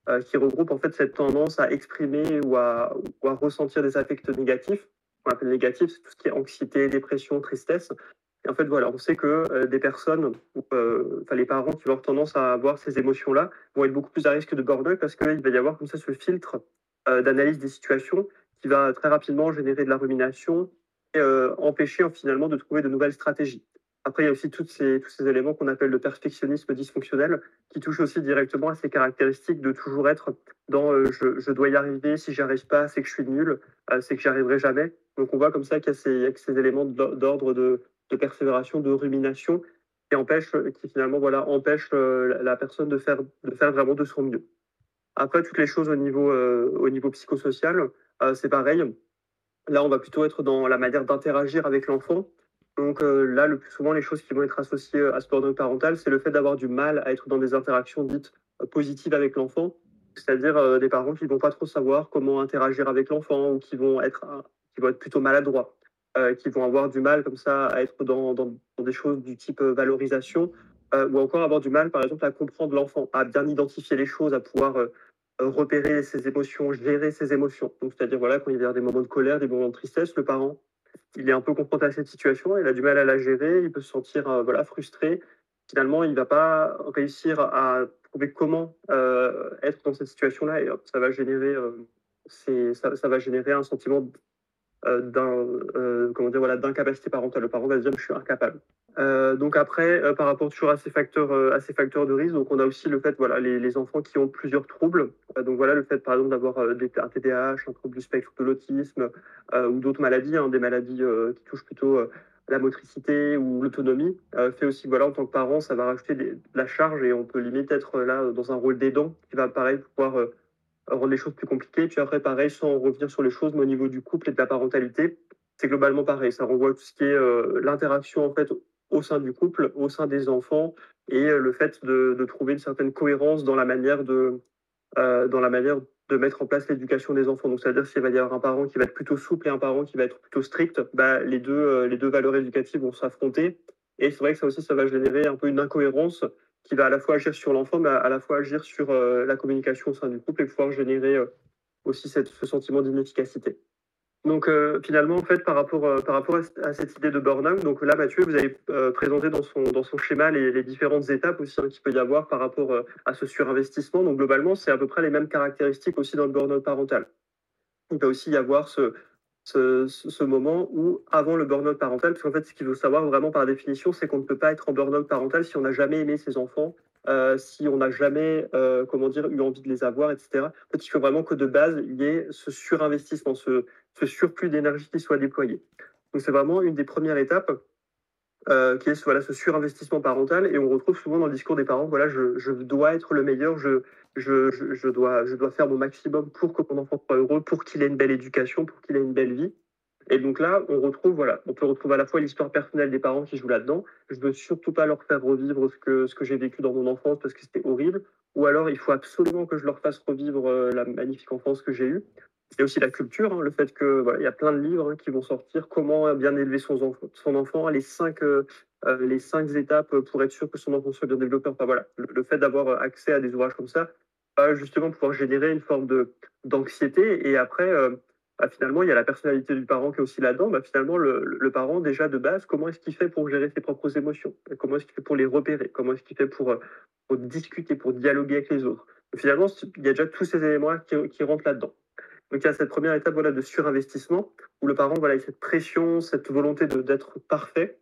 euh, qui regroupe en fait cette tendance à exprimer ou à, ressentir des affects négatifs qu'on appelle négatif, c'est tout ce qui est anxiété, dépression, tristesse. Et en fait, voilà, on sait que euh, des personnes, euh, les parents qui avoir tendance à avoir ces émotions-là, vont être beaucoup plus à risque de burn-out parce qu'il va y avoir comme ça ce filtre euh, d'analyse des situations qui va très rapidement générer de la rumination et empêcher finalement de trouver de nouvelles stratégies. Après, il y a aussi toutes ces, tous ces éléments qu'on appelle le perfectionnisme dysfonctionnel, qui touchent aussi directement à ces caractéristiques de toujours être dans je, dois y arriver, si j'y arrive pas, c'est que je suis nul, c'est que j'y arriverai jamais. Donc on voit comme ça qu'il y a ces éléments d'ordre de, de, persévération, de rumination, qui empêchent, qui finalement voilà, empêchent euh, la personne de faire, de faire vraiment de son mieux. Après, toutes les choses au niveau, au niveau psychosocial, c'est pareil. Là, on va plutôt être dans la manière d'interagir avec l'enfant. Donc euh, là, le plus souvent, les choses qui vont être associées euh, à ce burn parental, c'est le fait d'avoir du mal à être dans des interactions dites euh, positives avec l'enfant, c'est-à-dire des parents qui ne vont pas trop savoir comment interagir avec l'enfant ou qui vont être, qui vont être plutôt maladroits, qui vont avoir du mal comme ça à être dans, dans, des choses du type valorisation, ou encore avoir du mal, par exemple, à comprendre l'enfant, à bien identifier les choses, à pouvoir repérer ses émotions, gérer ses émotions. Donc, c'est-à-dire, voilà, quand il y a des moments de colère, des moments de tristesse, le parent il est un peu confronté à cette situation, il a du mal à la gérer, il peut se sentir euh, voilà, frustré. Finalement, il ne va pas réussir à trouver comment euh, être dans cette situation-là et ça va générer, euh, ça, ça, va générer un sentiment d'incapacité parentale. Le parent va se dire je suis incapable. Euh, donc après, euh, par rapport toujours à ces facteurs, euh, à ces facteurs de risque, donc on a aussi le fait, voilà, les, les enfants qui ont plusieurs troubles. donc voilà, le fait, par exemple, d'avoir un TDAH, un trouble du spectre de l'autisme ou d'autres maladies, hein, des maladies qui touchent plutôt la motricité ou l'autonomie, fait aussi, voilà, en tant que parent, ça va rajouter de la charge et on peut limite être là dans un rôle d'aidant qui va pareil pouvoir rendre les choses plus compliquées. Puis après, pareil, sans revenir sur les choses, mais au niveau du couple et de la parentalité, c'est globalement pareil. Ça renvoie tout ce qui est l'interaction en fait au sein du couple, au sein des enfants, et euh, le fait de, trouver une certaine cohérence dans la manière de, euh, dans la manière de mettre en place l'éducation des enfants. Donc, c'est-à-dire s'il va y avoir un parent qui va être plutôt souple et un parent qui va être plutôt strict, bah, les, deux, euh, les deux valeurs éducatives vont s'affronter. Et c'est vrai que ça aussi, ça va générer un peu une incohérence qui va à la fois agir sur l'enfant, mais à la fois agir sur la communication au sein du couple et pouvoir générer aussi cette, ce sentiment d'inefficacité. Donc euh, finalement, en fait, par rapport, euh, par rapport à, cette idée de burn-out, donc là, Mathieu, vous avez euh, présenté dans son, dans son schéma les, différentes étapes aussi hein, qu'il peut y avoir par rapport à ce surinvestissement. Donc globalement, c'est à peu près les mêmes caractéristiques aussi dans le burn-out parental. Il peut aussi y avoir ce, ce, moment où, avant le burn-out parental, parce qu'en fait, ce qu'il faut savoir vraiment par définition, c'est qu'on ne peut pas être en burn-out parental si on n'a jamais aimé ses enfants, euh, si on n'a jamais, euh, comment dire, eu envie de les avoir, etc. En fait, il faut vraiment que de base, il y ait ce surinvestissement, ce surplus d'énergie qui soit déployé. Donc, c'est vraiment une des premières étapes euh, qui est voilà, ce surinvestissement parental. Et on retrouve souvent dans le discours des parents, voilà, je, je dois être le meilleur, je, je, je, dois, je dois faire mon maximum pour que mon enfant soit heureux, pour qu'il ait une belle éducation, pour qu'il ait une belle vie. Et donc là, on retrouve, voilà, on peut retrouver à la fois l'histoire personnelle des parents qui jouent là-dedans. Je veux surtout pas leur faire revivre ce que, ce que j'ai vécu dans mon enfance parce que c'était horrible. Ou alors, il faut absolument que je leur fasse revivre euh, la magnifique enfance que j'ai eue. C'est aussi la culture, hein, le fait que voilà, il y a plein de livres hein, qui vont sortir. Comment bien élever son enfant, les cinq, euh, euh, les cinq étapes pour être sûr que son enfant soit bien développé. Enfin voilà, le, fait d'avoir accès à des ouvrages comme ça va justement pouvoir générer une forme de d'anxiété et après bah, finalement, il y a la personnalité du parent qui est aussi là-dedans. Bah, finalement, le, parent, déjà de base, comment est-ce qu'il fait pour gérer ses propres émotions? Comment est-ce qu'il fait pour les repérer? Comment est-ce qu'il fait pour, euh, pour, discuter, pour dialoguer avec les autres? Finalement, il y a déjà tous ces éléments qui, qui rentrent là-dedans. Donc, il y a cette première étape voilà, de surinvestissement où le parent voilà, a cette pression, cette volonté d'être parfait.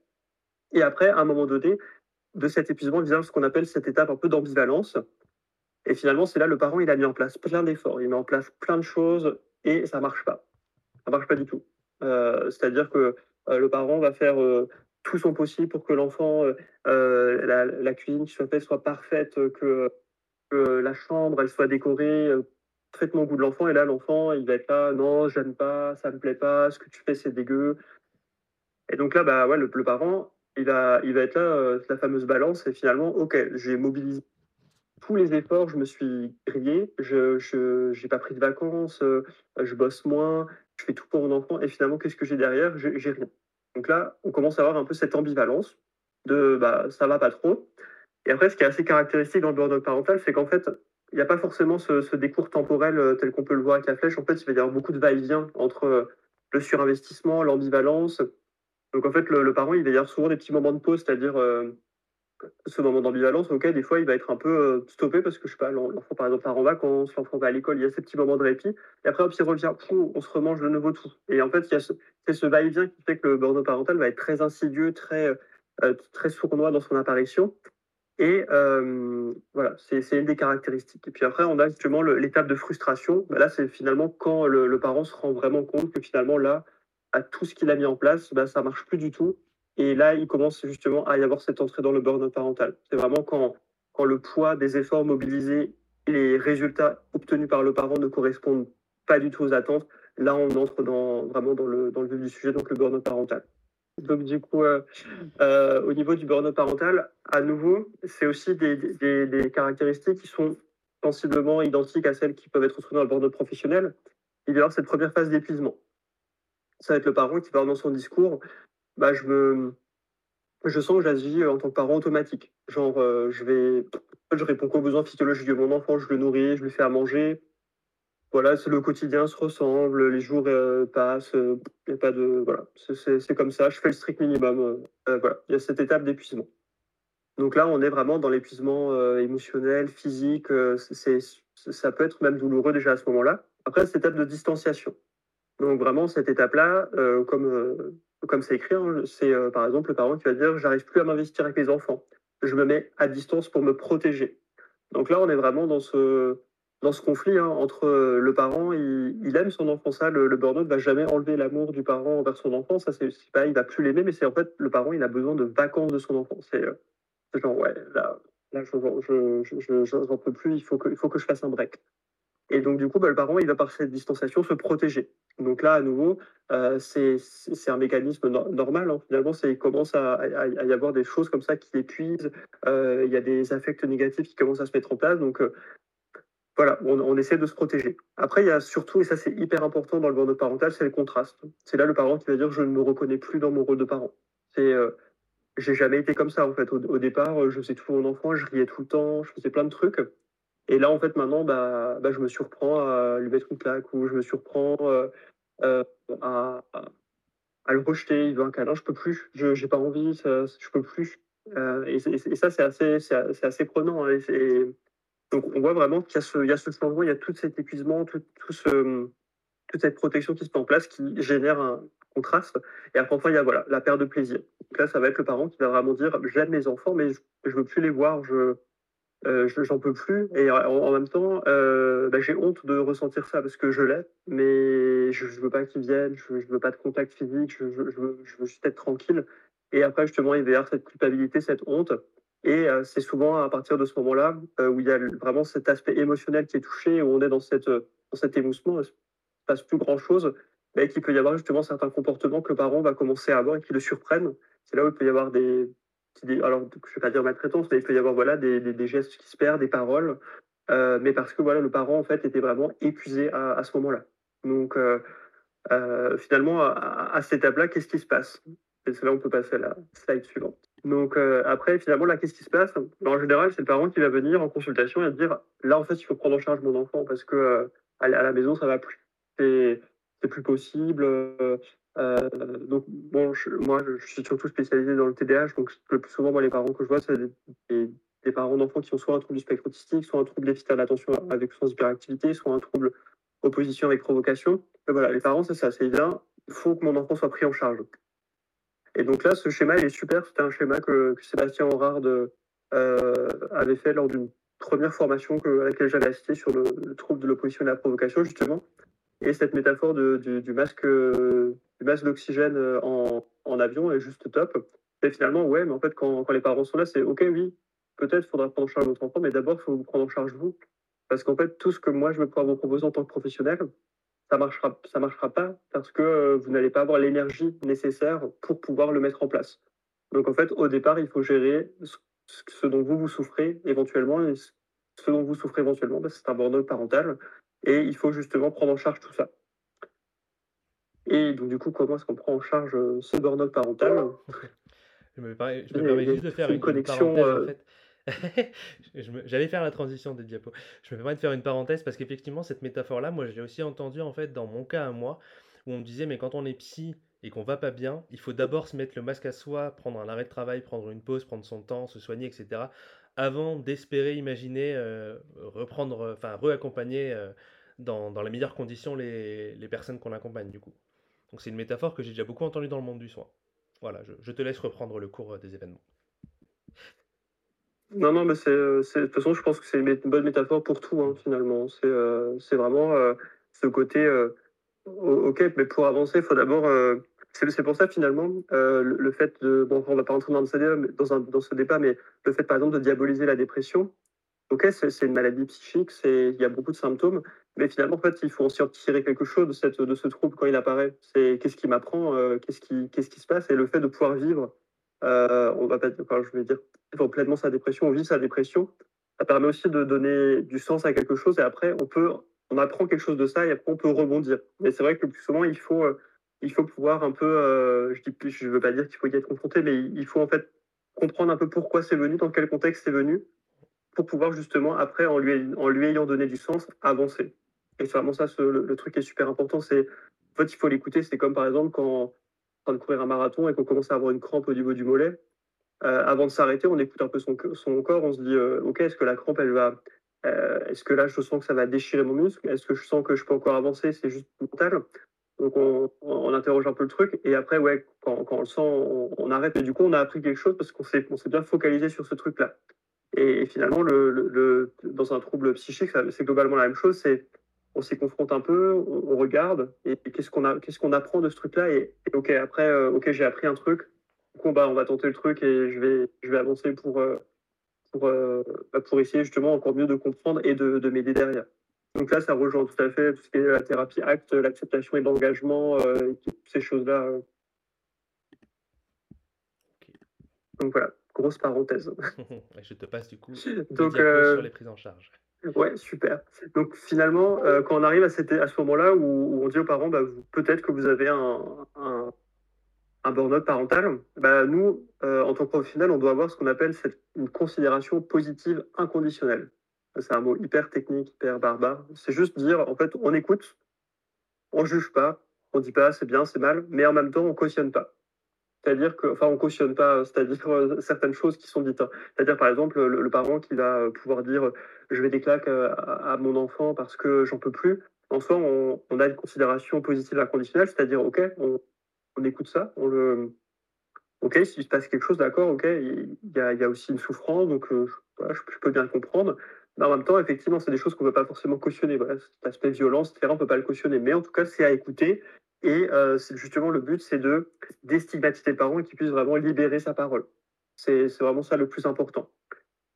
Et après, à un moment donné, de cet épuisement vient ce qu'on appelle cette étape un peu d'ambivalence. Et finalement, c'est là le parent, il a mis en place plein d'efforts, il met en place plein de choses et ça marche pas ça marche pas du tout. Euh, c'est-à-dire que euh, le parent va faire euh, tout son possible pour que l'enfant, la, cuisine qui soit faite soit parfaite, que, la chambre elle soit décorée parfaitement au goût de l'enfant et là, l'enfant, il va être là: «Non, j'aime pas, ça me plaît pas, ce que tu fais, c'est dégueu» et donc là, bah, ouais, le parent, il va il va être là, heu, la fameuse balance et finalement, OK, j'ai mobilisé tous les efforts, je me suis grillé, je j'ai pas pris de vacances, heu, je bosse moins, je fais tout pour mon enfant et finalement, qu'est-ce que j'ai derrière? J'ai rien. Donc là, on commence à avoir un peu cette ambivalence de, bah, ça va pas trop et après ce qui est assez caractéristique dans le burn-out parental, c'est qu'en fait, il y a pas forcément ce ce décours temporel, heu, tel qu'on peut le voir avec la flèche. En fait, il va y avoir beaucoup de va-et-vient entre, heu, le surinvestissement, l'ambivalence. Donc en fait, le parent, il va y avoir souvent des petits moments de pause, c'est-à-dire, heu ce moment d'ambivalence, OK, des fois, il va être un peu, stoppé parce que, je sais pas, l'en l'enfant, par exemple, part en vacances, l'enfant va à l'école, il y a ces petits moments de répit et après, hop, il revient, on se remange de nouveau tout et en fait, c'est ce va-et-vient qui fait que le burn-out parental va être très insidieux, très, très sournois dans son apparition et hem, voilà, c'est une des caractéristiques et puis après, on a justement l'étape de frustration. Bah, là, c'est finalement quand le parent se rend vraiment compte que finalement, là, à tout ce qu'il a mis en place, bah, ça marche plus du tout et là, il commence justement à y avoir cette entrée dans le burn-out parental. C'est vraiment quand le poids des efforts mobilisés et les résultats obtenus par le parent ne correspondent pas du tout aux attentes. Là, on entre dans vraiment dans le dans le vif du sujet, donc le burn-out parental. Donc du coup, heu heu, au niveau du burn-out parental, à nouveau, c'est aussi des caractéristiques qui sont sensiblement identiques à celles qui peuvent être retrouvées dans le burn-out professionnel. Il y avoir cette première phase d'épuisement. Ça va être le parent qui va dans son discours bah, je me je sens que j'agis en tant que parent automatique. Genre, je vais je réponds qu'aux besoins physiologiques de mon enfant, je le nourris, je lui fais à manger. Voilà, c'est le quotidien se ressemble, les jours, heu, passent, y a pas de voilà, c'est comme ça, je fais le strict minimum, heu, voilà, il y a cette étape d'épuisement. Donc là, on est vraiment dans l'épuisement, émotionnel, physique, c'est ça peut être même douloureux déjà à ce moment-là. Après, cette étape de distanciation. Donc vraiment cette étape-là, comme, comme c'est écrit, hein, c'est, par exemple le parent qui va dire: «J'arrive plus à m'investir avec mes enfants. Je me mets à distance pour me protéger». Donc là, on est vraiment dans ce dans ce conflit, hein, entre, heu, le parent, il aime son enfant, ça le le burn-out va jamais enlever l'amour du parent envers son enfant, ça c'est pas il va plus l'aimer, mais c'est en fait le parent, il a besoin de vacances de son enfant. C'est, c'est genre: «Ouais, là là je je je peux plus, il faut que il faut que je fasse un break». Et donc, du coup, bah, le parent, il va par cette distanciation se protéger. Donc là, à nouveau, heu, c'est un mécanisme nor normal, hein, finalement, il commence à y avoir des choses comme ça qui épuisent, heu, il y a des affects négatifs qui commencent à se mettre en place, donc voilà, on essaie de se protéger. Après, il y a surtout, et ça c'est hyper important dans le burn-out parental, c'est le contraste. C'est là le parent qui va dire: «Je ne me reconnais plus dans mon rôle de parent». C'est, heu, j'ai jamais été comme ça, en fait. Au départ, heu, je faisais tout pour mon enfant, je riais tout le temps, je faisais plein de trucs et là, en fait, maintenant, bah bah, je me surprends à lui mettre une claque ou je me surprends, heu, à le rejeter. Il veut un câlin, je peux plus, je j'ai pas envie, ça je peux plus, et ça, c'est assez c'est assez prenant, hein donc on voit vraiment qu'il y a ce changement, il y a tout cet épuisement, tout ce, toute cette protection qui se met en place, qui génère un contraste. Et après enfin, il y a, voilà, la perte de plaisir. Donc là, ça va être le parent qui va vraiment dire: «J'aime mes enfants, mais je je veux plus les voir, je je j'en peux plus et en même temps, heu, bah, j'ai honte de ressentir ça parce que je l'ai, mais je je veux pas qu'ils viennent, je je veux pas de contact physique, je je je veux je veux juste être tranquille. Et après justement, il va y avoir cette culpabilité, cette honte et heu, c'est souvent à partir de ce moment-là, heu, où il y a vraiment cet aspect émotionnel qui est touché, où on est dans cette, dans cet émoussement, il se passe plus grand chose, mais qu'il peut y avoir justement certains comportements que le parent va commencer à avoir et qui le surprennent. C'est là où il peut y avoir des alors, je vais pas dire maltraitance, mais il peut y avoir, voilà, des des gestes qui se perdent, des paroles, heu, mais parce que, voilà, le parent, en fait, était vraiment épuisé à à ce moment-là. Donc heu heu, finalement, à à cette étape-là, qu'est-ce qui se passe? Et c'est là, on peut passer à la slide suivante. Donc heu, après, finalement, là, qu'est-ce qui se passe? En général, c'est le parent qui va venir en consultation et dire: «Là, en fait, il faut prendre en charge mon enfant parce que, heu, à la maison, ça va plus. C'est plus possible, Heu, donc moi, je suis surtout spécialisé dans le TDAH, donc le plus souvent, moi, les parents que je vois, c'est des des parents d'enfants qui ont soit un trouble du spectre autistique, soit un trouble déficit de l'attention avec sans hyperactivité, soit un trouble opposition avec provocation. Et voilà, les parents, c'est ça, c'est bien, il faut que mon enfant soit pris en charge. Et donc là, ce schéma, il est super. C'était un schéma que Sébastien Horard, heu, avait fait lors d'une première formation à laquelle j'avais assisté sur le le trouble de l'opposition et de la provocation, justement. Et cette métaphore du masque, heu, du masque d'oxygène, heu, en avion est juste top. Et finalement, ouais, mais en fait, quand quand les parents sont là, c'est OK, oui, peut-être faudra prendre en charge votre enfant, mais d'abord, il faut vous prendre en charge vous. Parce qu'en fait, tout ce que moi je vais pouvoir vous proposer en tant que professionnel, ça marchera ça marchera pas parce que, heu, vous n'allez pas avoir l'énergie nécessaire pour pouvoir le mettre en place. Donc en fait, au départ, il faut gérer ce dont vous, vous souffrez éventuellement et ce dont vous souffrez éventuellement, c'est un burn-out parental et il faut justement prendre en charge tout ça. Et donc du coup, comment est-ce qu'on prend en charge, heu, ce burn-out parental? Je me permets je me juste de faire une une connexion, en heu fait. J'allais faire la transition des diapos. Je me permets de faire une parenthèse parce qu'effectivement, cette métaphore-là, moi, je l'ai aussi entendue, en fait, dans mon cas à moi, où on me disait: «Mais quand on est psy et qu'on va pas bien, il faut d'abord se mettre le masque à soi, prendre un arrêt de travail, prendre une pause, prendre son temps, se soigner et cetera, avant d'espérer imaginer, heu, reprendre, enfin, reaccompagner, heu, dans les meilleures conditions les personnes qu'on accompagne», du coup. Donc c'est une métaphore que j'ai déjà beaucoup entendue dans le monde du soin. Voilà, je je te laisse reprendre le cours, heu, des événements. Non, non, mais c'est de toute façon, je pense que c'est une bonne métaphore pour tout, hein, finalement. C'est, c'est vraiment, heu, ce côté, OK, mais pour avancer, il faut d'abord, c'est pour ça finalement, le fait de bon, on va pas rentrer dans ce débat dans dans ce débat, mais le fait, par exemple, de diaboliser la dépression, OK, c'est une maladie psychique, il y a beaucoup de symptômes, mais finalement, en fait, il faut en tirer quelque chose de cette de ce trouble quand il apparaît. C'est qu'est-ce qui m'apprend, qu'est-ce qui qu'est-ce qui se passe? Et le fait de pouvoir vivre, heu, on va pas enfin, je vais dire, pleinement sa dépression, on vit sa dépression, ça permet aussi de donner du sens à quelque chose et après on peut on apprend quelque chose de ça et après on peut rebondir. Mais c'est vrai que le plus souvent, il faut, heu, il faut pouvoir un peu, heu, je dis je veux pas dire qu'il faut y être confronté, mais il faut en fait comprendre un peu pourquoi c'est venu, dans quel contexte c'est venu pour pouvoir justement après, en lui en lui ayant donné du sens, avancer. Et c'est vraiment ça le le truc qui est super important, c'est en fait, il faut l'écouter. C'est comme par exemple quand train de courir un marathon et qu'on commence à avoir une crampe au niveau du mollet, heu, avant de s'arrêter, on écoute un peu son son corps, on se dit, heu: «OK, est-ce que la crampe elle va heu, est-ce que là je sens que ça va déchirer mon muscle? Est-ce que je sens que je peux encore avancer? C'est juste mental?» donc on interroge un peu le truc et après ouais, quand quand on le sent, on arrête et du coup, on a appris quelque chose parce qu'on s'est on s'est bien focalisé sur ce truc-là. Et et finalement, le le dans un trouble psychique, c'est globalement la même chose, c'est on s'y confronte un peu, on on regarde et et qu'est-ce qu'on a qu'est-ce qu'on apprend de ce truc-là? Et et OK, après, heu, OK, j'ai appris un truc, du coup, bah, on va tenter le truc et je vais je vais avancer pour, pour, heu, bah, pour essayer justement encore mieux de comprendre et de de m'aider derrière. Donc là, ça rejoint tout à fait tout ce qui est la thérapie ACT, l'acceptation et l'engagement, toutes ces choses-là, donc voilà, grosse parenthèse. [LAUGHS] Je te passe du coup [LAUGHS] Donc sur les prises en charge. Ouais, super. Donc finalement, heu, quand on arrive à cet à ce moment-là où où on dit aux parents: «Bah, peut-être que vous avez un un un burn-out parental», bah, nous, heu, en tant que professionnels, on doit avoir ce qu'on appelle cette une considération positive inconditionnelle. C'est un mot hyper technique, hyper barbare. C'est juste dire, en fait, on écoute, on juge pas, on dit pas: «C'est bien, c'est mal», mais en même temps, on cautionne pas. C'est-à-dire que enfin, on cautionne pas, c'est-à-dire, heu, certaines choses qui sont dites, hein. C'est-à-dire, par exemple, le parent qui va, heu, pouvoir dire, «Je vais des claques, à mon enfant parce que j'en peux plus». En soi, on a une considération positive inconditionnelle, c'est-à-dire, OK, on écoute ça, on le OK, s'il se passe quelque chose, d'accord, OK, il y a aussi une souffrance, donc voilà, je peux bien le comprendre. Mais en même temps, effectivement, c'est des choses qu'on ne peut pas forcément cautionner. Voilà, cet aspect violence et cetera, on peut pas le cautionner. Mais en tout cas, c'est à écouter et c'est justement le but, c'est de déstigmatiser le parent et qu'il puisse vraiment libérer sa parole. C'est vraiment ça le plus important.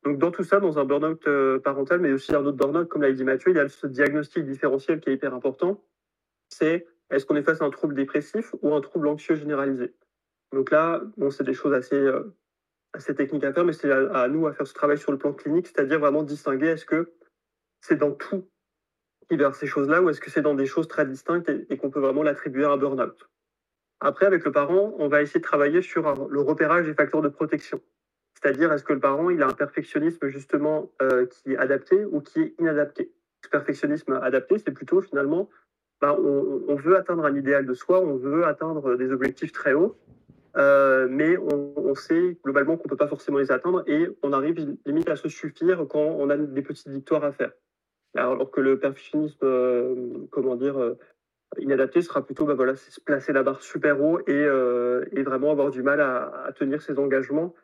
Donc dans tout ça, dans un burn-out, heu, parental, mais aussi un autre burn-out, comme l'a dit Mathieu, il y a ce diagnostic différentiel qui est hyper important. C'est est-ce qu'on est face à un trouble dépressif ou un trouble anxieux généralisé? Donc là, bon, c'est des choses assez, heu, assez techniques à faire, mais c'est à à nous à faire ce travail sur le plan clinique, c'est-à-dire vraiment distinguer est-ce que c'est dans tout qui verse ces choses-là ou est-ce que c'est dans des choses très distinctes et qu'on peut vraiment l'attribuer à un burn-out? Après, avec le parent, on va essayer de travailler sur le repérage des facteurs de protection. C'est-à-dire, est-ce que le parent, il a un perfectionnisme justement, heu, qui est adapté ou qui est inadapté? Ce perfectionnisme adapté, c'est plutôt finalement, bah, on veut atteindre un idéal de soi, on veut atteindre des objectifs très hauts, heu, mais on on sait globalement qu'on ne peut pas forcément les atteindre et on arrive limite à se suffire quand on a des petites victoires à faire. Alors que le perfectionnisme, hem, comment dire, heu, inadapté sera plutôt, bah, voilà, se placer la barre super haut et et vraiment avoir du mal à tenir ses engagements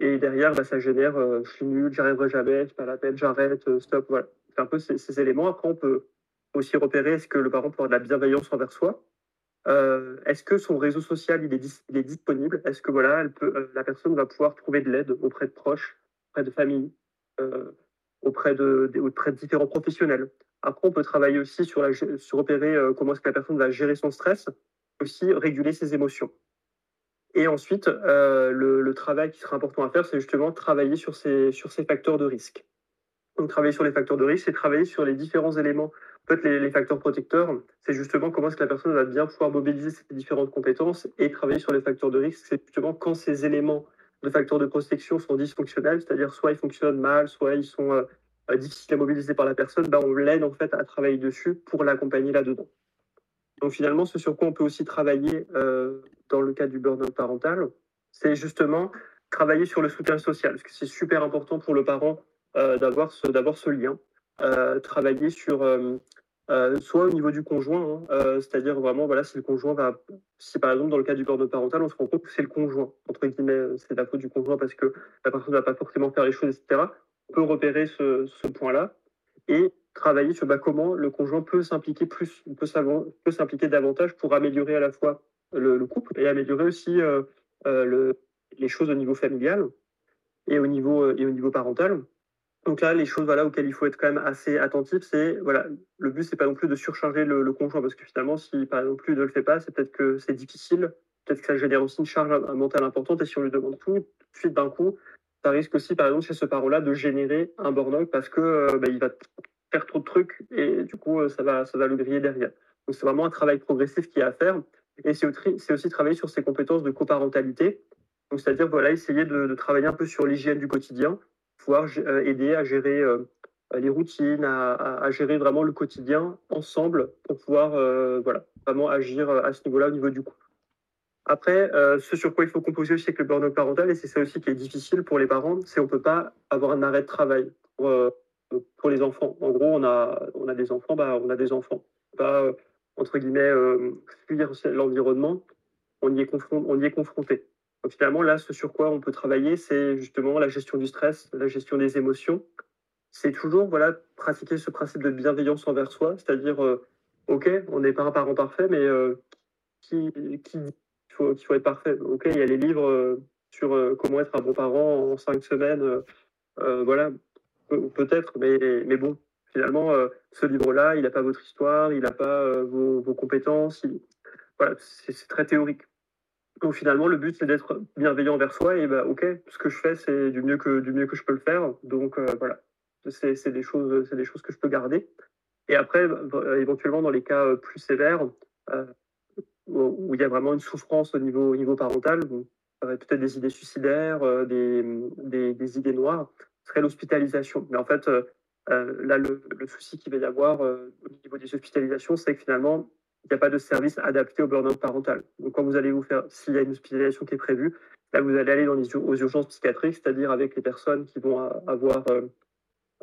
et derrière, bah, ça génère, «Je suis nul, j'y arriverai jamais, c'est pas la peine, j'arrête, stop», voilà. C'est un peu ces éléments. Après, on peut aussi repérer est-ce que le parent peut avoir de la bienveillance envers soi? Est-ce que son réseau social, il est disponible? Est-ce que voilà, la personne va pouvoir trouver de l'aide auprès de proches, auprès de famille? Auprès de, différents professionnels. Après, on peut travailler aussi sur, la, sur repérer comment est-ce que la personne va gérer son stress, aussi réguler ses émotions. Et ensuite, le, le, travail qui sera important à faire, c'est justement travailler sur ces, facteurs de risque. Donc, travailler sur les facteurs de risque, c'est travailler sur les différents éléments en fait, les, facteurs protecteurs, c'est justement comment est-ce que la personne va bien pouvoir mobiliser ses différentes compétences et travailler sur les facteurs de risque. C'est justement quand ces éléments de facteurs de protection sont dysfonctionnels, c'est-à-dire soit ils fonctionnent mal, soit ils sont euh, euh, difficiles à mobiliser par la personne, ben on l'aide en fait à travailler dessus pour l'accompagner là-dedans. Donc finalement, ce sur quoi on peut aussi travailler euh, dans le cas du burn-out parental, c'est justement travailler sur le soutien social, parce que c'est super important pour le parent d'avoir ce, ce lien. travailler sur euh, soit au niveau du conjoint, hein, euh, c'est-à-dire vraiment, voilà, si le conjoint va, si par exemple dans le cas du de parental, on se rend compte que c'est le conjoint, entre guillemets, euh, c'est la faute du conjoint parce que la personne ne va pas forcément faire les choses, etc. On peut repérer ce, point-là et travailler sur bah, comment le conjoint peut s'impliquer plus, peut s'impliquer davantage pour améliorer à la fois le, couple et améliorer aussi le, les choses au niveau familial et au niveau parental. Donc là, les choses voilà, auxquelles il faut être quand même assez attentif, c'est voilà, le but, c'est pas non plus de surcharger le, conjoint, parce que finalement, si ne le fait pas, c'est peut-être que c'est difficile, peut-être que ça génère aussi une charge mentale importante, et si on lui demande tout, tout de suite d'un coup, ça risque aussi, par exemple, chez ce parent-là, de générer un burn-out parce que euh, bah, va faire trop de trucs et du coup, euh, ça va, ça va le griller derrière. Donc c'est vraiment un travail progressif qui est à faire. Et c'est aussi travailler sur ses compétences de coparentalité. C'est-à-dire voilà, essayer de travailler un peu sur l'hygiène du quotidien, pouvoir euh, aider à gérer euh, les routines, à, gérer vraiment le quotidien ensemble pour pouvoir euh, voilà, vraiment agir à ce niveau-là au niveau du couple. Après, ce sur quoi il faut composer aussi avec le burn-out parental, et c'est ça aussi qui est difficile pour les parents, c'est qu'on ne peut pas avoir un arrêt de travail pour, les enfants. En gros, on a, on a des enfants, bah, on a des enfants. Pas, entre guillemets, fuir l'environnement, on y est confronté. Donc finalement, là, ce sur quoi on peut travailler, c'est justement la gestion du stress, la gestion des émotions. C'est toujours voilà, pratiquer ce principe de bienveillance envers soi, c'est-à-dire, euh, OK, on n'est pas un parent parfait, mais euh, qui, qui faut, qu'il faut être parfait? OK, il y a les livres euh, sur comment être un bon parent en cinq semaines, voilà, peut-être, mais, mais bon, finalement, ce livre-là, il n'a pas votre histoire, il n'a pas vos, vos, compétences, voilà, c'est très théorique. Donc finalement, le but, c'est d'être bienveillant envers soi et bah, ok, ce que je fais, c'est du mieux que du mieux que je peux le faire. Donc euh, voilà, c'est des choses, c'est des choses que je peux garder. Et après, bah, éventuellement, dans les cas euh, plus sévères, euh, où il y a vraiment une souffrance au niveau, au niveau parental, peut-être des idées suicidaires, des, des, idées noires, serait l'hospitalisation. Mais en fait, là, le, souci qu'il va y avoir au niveau des hospitalisations, c'est que finalement, il n'y a pas de service adapté au burn-out parental. Donc, quand vous allez vous faire, s'il y a une hospitalisation qui est prévue, là, vous allez aller dans les, aux urgences psychiatriques, c'est-à-dire avec les personnes qui vont avoir euh,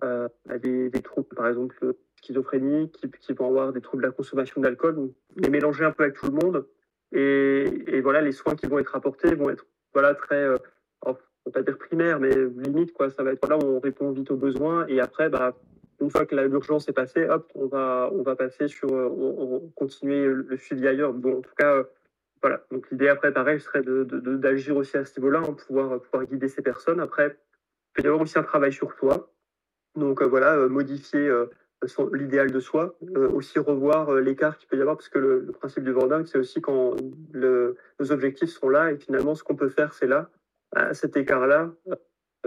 euh, des, troubles, par exemple, schizophrénie, qui, vont avoir des troubles de la consommation d'alcool, les mélanger un peu avec tout le monde. Et, voilà, les soins qui vont être apportés vont être voilà, très, euh, on ne va pas dire primaires, mais limite, quoi. Ça va être là où on répond vite aux besoins. Et après, bah, une fois que l'urgence est passée, hop, on va, on va passer sur, euh, on, continuer le suivi ailleurs. Bon, en tout cas, euh, voilà. Donc l'idée après, pareil, serait d'agir aussi à ce niveau-là, hein, pouvoir, pouvoir guider ces personnes. Après, il peut y avoir aussi un travail sur soi. Donc euh, voilà, modifier l'idéal de soi, aussi revoir l'écart qu'il peut y avoir, parce que le, principe du burn c'est aussi quand le, nos objectifs sont là et finalement ce qu'on peut faire, c'est là. À cet écart-là, euh,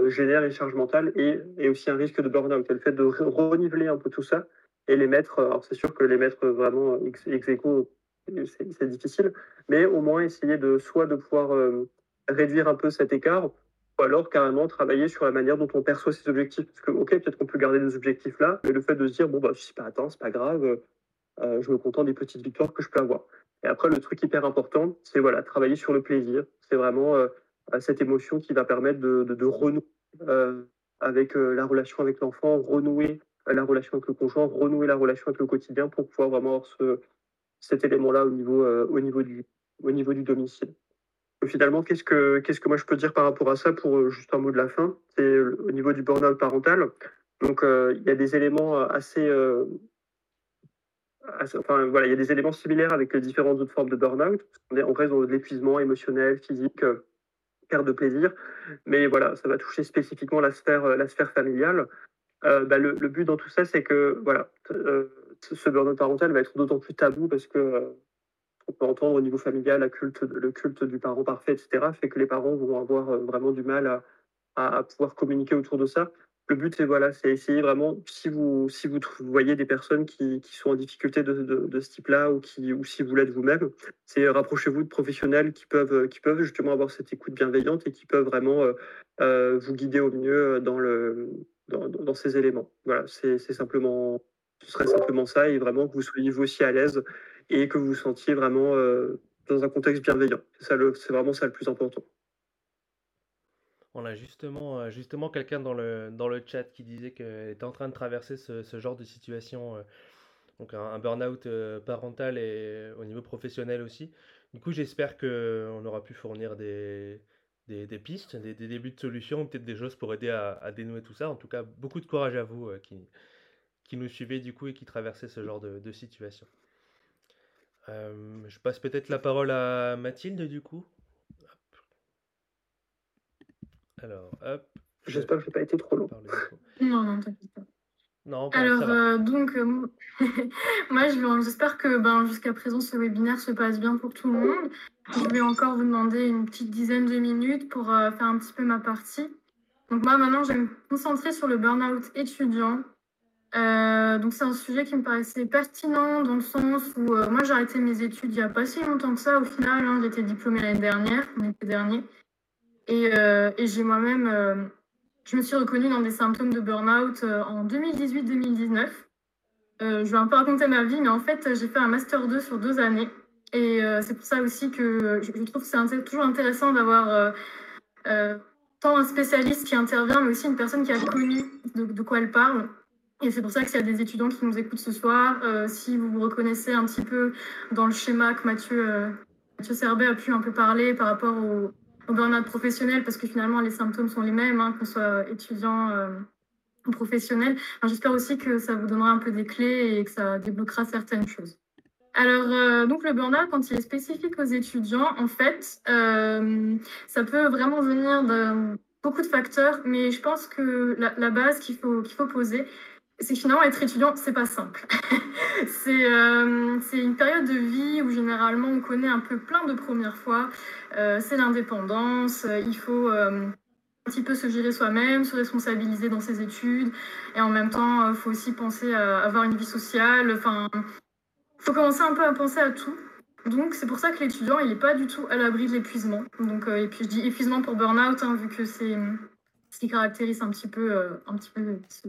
génère une charge mentale et, et, aussi un risque de burn-out. le fait de reniveler un peu tout ça et les mettre, alors c'est sûr que les mettre vraiment ex, aequo, c'est difficile, mais au moins essayer de soit de pouvoir euh, réduire un peu cet écart, ou alors carrément travailler sur la manière dont on perçoit ces objectifs. Parce que, ok, peut-être qu'on peut garder des objectifs là, mais le fait de se dire, bon, bah, je suis pas atteint, c'est pas grave, euh, je me contente des petites victoires que je peux avoir. Et après, le truc hyper important, c'est voilà, travailler sur le plaisir. C'est vraiment cette émotion qui va permettre de, de, renouer euh, avec euh, la relation avec l'enfant, renouer euh, la relation avec le conjoint, renouer la relation avec le quotidien pour pouvoir vraiment avoir ce, cet élément-là au niveau, au, du, au niveau du domicile. finalement, qu'est-ce que, que moi je peux dire par rapport à ça pour juste un mot de la fin? C'est au niveau du burn-out parental. Donc, il y a des éléments assez, enfin, voilà, il y a des éléments similaires avec les différentes autres formes de burn-out. On reste dans l'épuisement émotionnel, physique, perte de plaisir. Mais voilà, ça va toucher spécifiquement la sphère, la sphère familiale. bah, le, but dans tout ça, c'est que voilà, ce burn-out parental va être d'autant plus tabou parce que on peut entendre au niveau familial le culte du parent parfait, etc., fait que les parents vont avoir vraiment du mal à, pouvoir communiquer autour de ça. Le but, c'est voilà, essayer vraiment, si vous, si vous voyez des personnes qui, qui sont en difficulté de, de, ce type-là ou, ou si vous l'êtes vous-même, c'est rapprochez-vous de professionnels qui peuvent, qui peuvent justement avoir cette écoute bienveillante et qui peuvent vraiment euh, vous guider au mieux dans, le, dans, ces éléments. Voilà, c'est simplement, ce serait simplement ça et vraiment que vous soyez vous aussi à l'aise et que vous vous sentiez vraiment euh, dans un contexte bienveillant. C'est vraiment ça le plus important. On a justement, euh, justement quelqu'un dans le, chat qui disait qu'elle était en train de traverser ce, genre de situation, euh, donc un, burn-out euh, parental et au niveau professionnel aussi. Du coup, j'espère qu'on aura pu fournir des, pistes, des, débuts de solutions, peut-être des choses pour aider à, dénouer tout ça. En tout cas, beaucoup de courage à vous qui, nous suivez du coup et qui traversez ce genre de situation. je passe peut-être la parole à Mathilde du coup. Alors, hop. J'espère que je n'ai pas été trop long. Non, non, t'inquiète pas. Non, Alors, euh, donc, euh, moi, [LAUGHS] j'espère que ben, jusqu'à présent, ce webinaire se passe bien pour tout le monde. Je vais encore vous demander une petite dizaine de minutes pour euh, faire un petit peu ma partie. Donc, moi, maintenant, je vais me concentrer sur le burn-out étudiant. donc, c'est un sujet qui me paraissait pertinent dans le sens où moi, j'ai arrêté mes études il n'y a pas si longtemps que ça. Au final, hein, j'étais diplômée l'année dernière, l'été dernier. Euh, et, j'ai moi-même, euh, je me suis reconnue dans des symptômes de burn-out euh, en 2018-2019. je vais un peu raconter ma vie, mais en fait, j'ai fait un Master 2 sur deux années. Et c'est pour ça aussi que je, trouve que c'est toujours intéressant d'avoir tant un spécialiste qui intervient, mais aussi une personne qui a connu de, quoi elle parle. Et c'est pour ça que s'il y a des étudiants qui nous écoutent ce soir, si vous vous reconnaissez un petit peu dans le schéma que Mathieu, Mathieu Serbet a pu un peu parler par rapport au, au burn-out professionnel, parce que finalement, les symptômes sont les mêmes, hein, qu'on soit étudiant euh, ou professionnel. J'espère aussi que ça vous donnera un peu des clés et que ça débloquera certaines choses. Alors, euh, donc le burn-out, quand il est spécifique aux étudiants, en fait, euh, ça peut vraiment venir de beaucoup de facteurs, mais je pense que la, base qu'il faut poser, c'est finalement être étudiant, c'est pas simple. [LAUGHS] Euh, c'est une période de vie où généralement on connaît un peu plein de premières fois. Euh, c'est l'indépendance, euh, il faut un petit peu se gérer soi-même, se responsabiliser dans ses études, et en même temps, il faut aussi penser à avoir une vie sociale. Enfin, il faut commencer un peu à penser à tout. Donc c'est pour ça que l'étudiant, il n'est pas du tout à l'abri de l'épuisement. Donc et puis je dis épuisement pour burn-out, hein, vu que c'est ce qui caractérise un petit peu, un petit peu ce,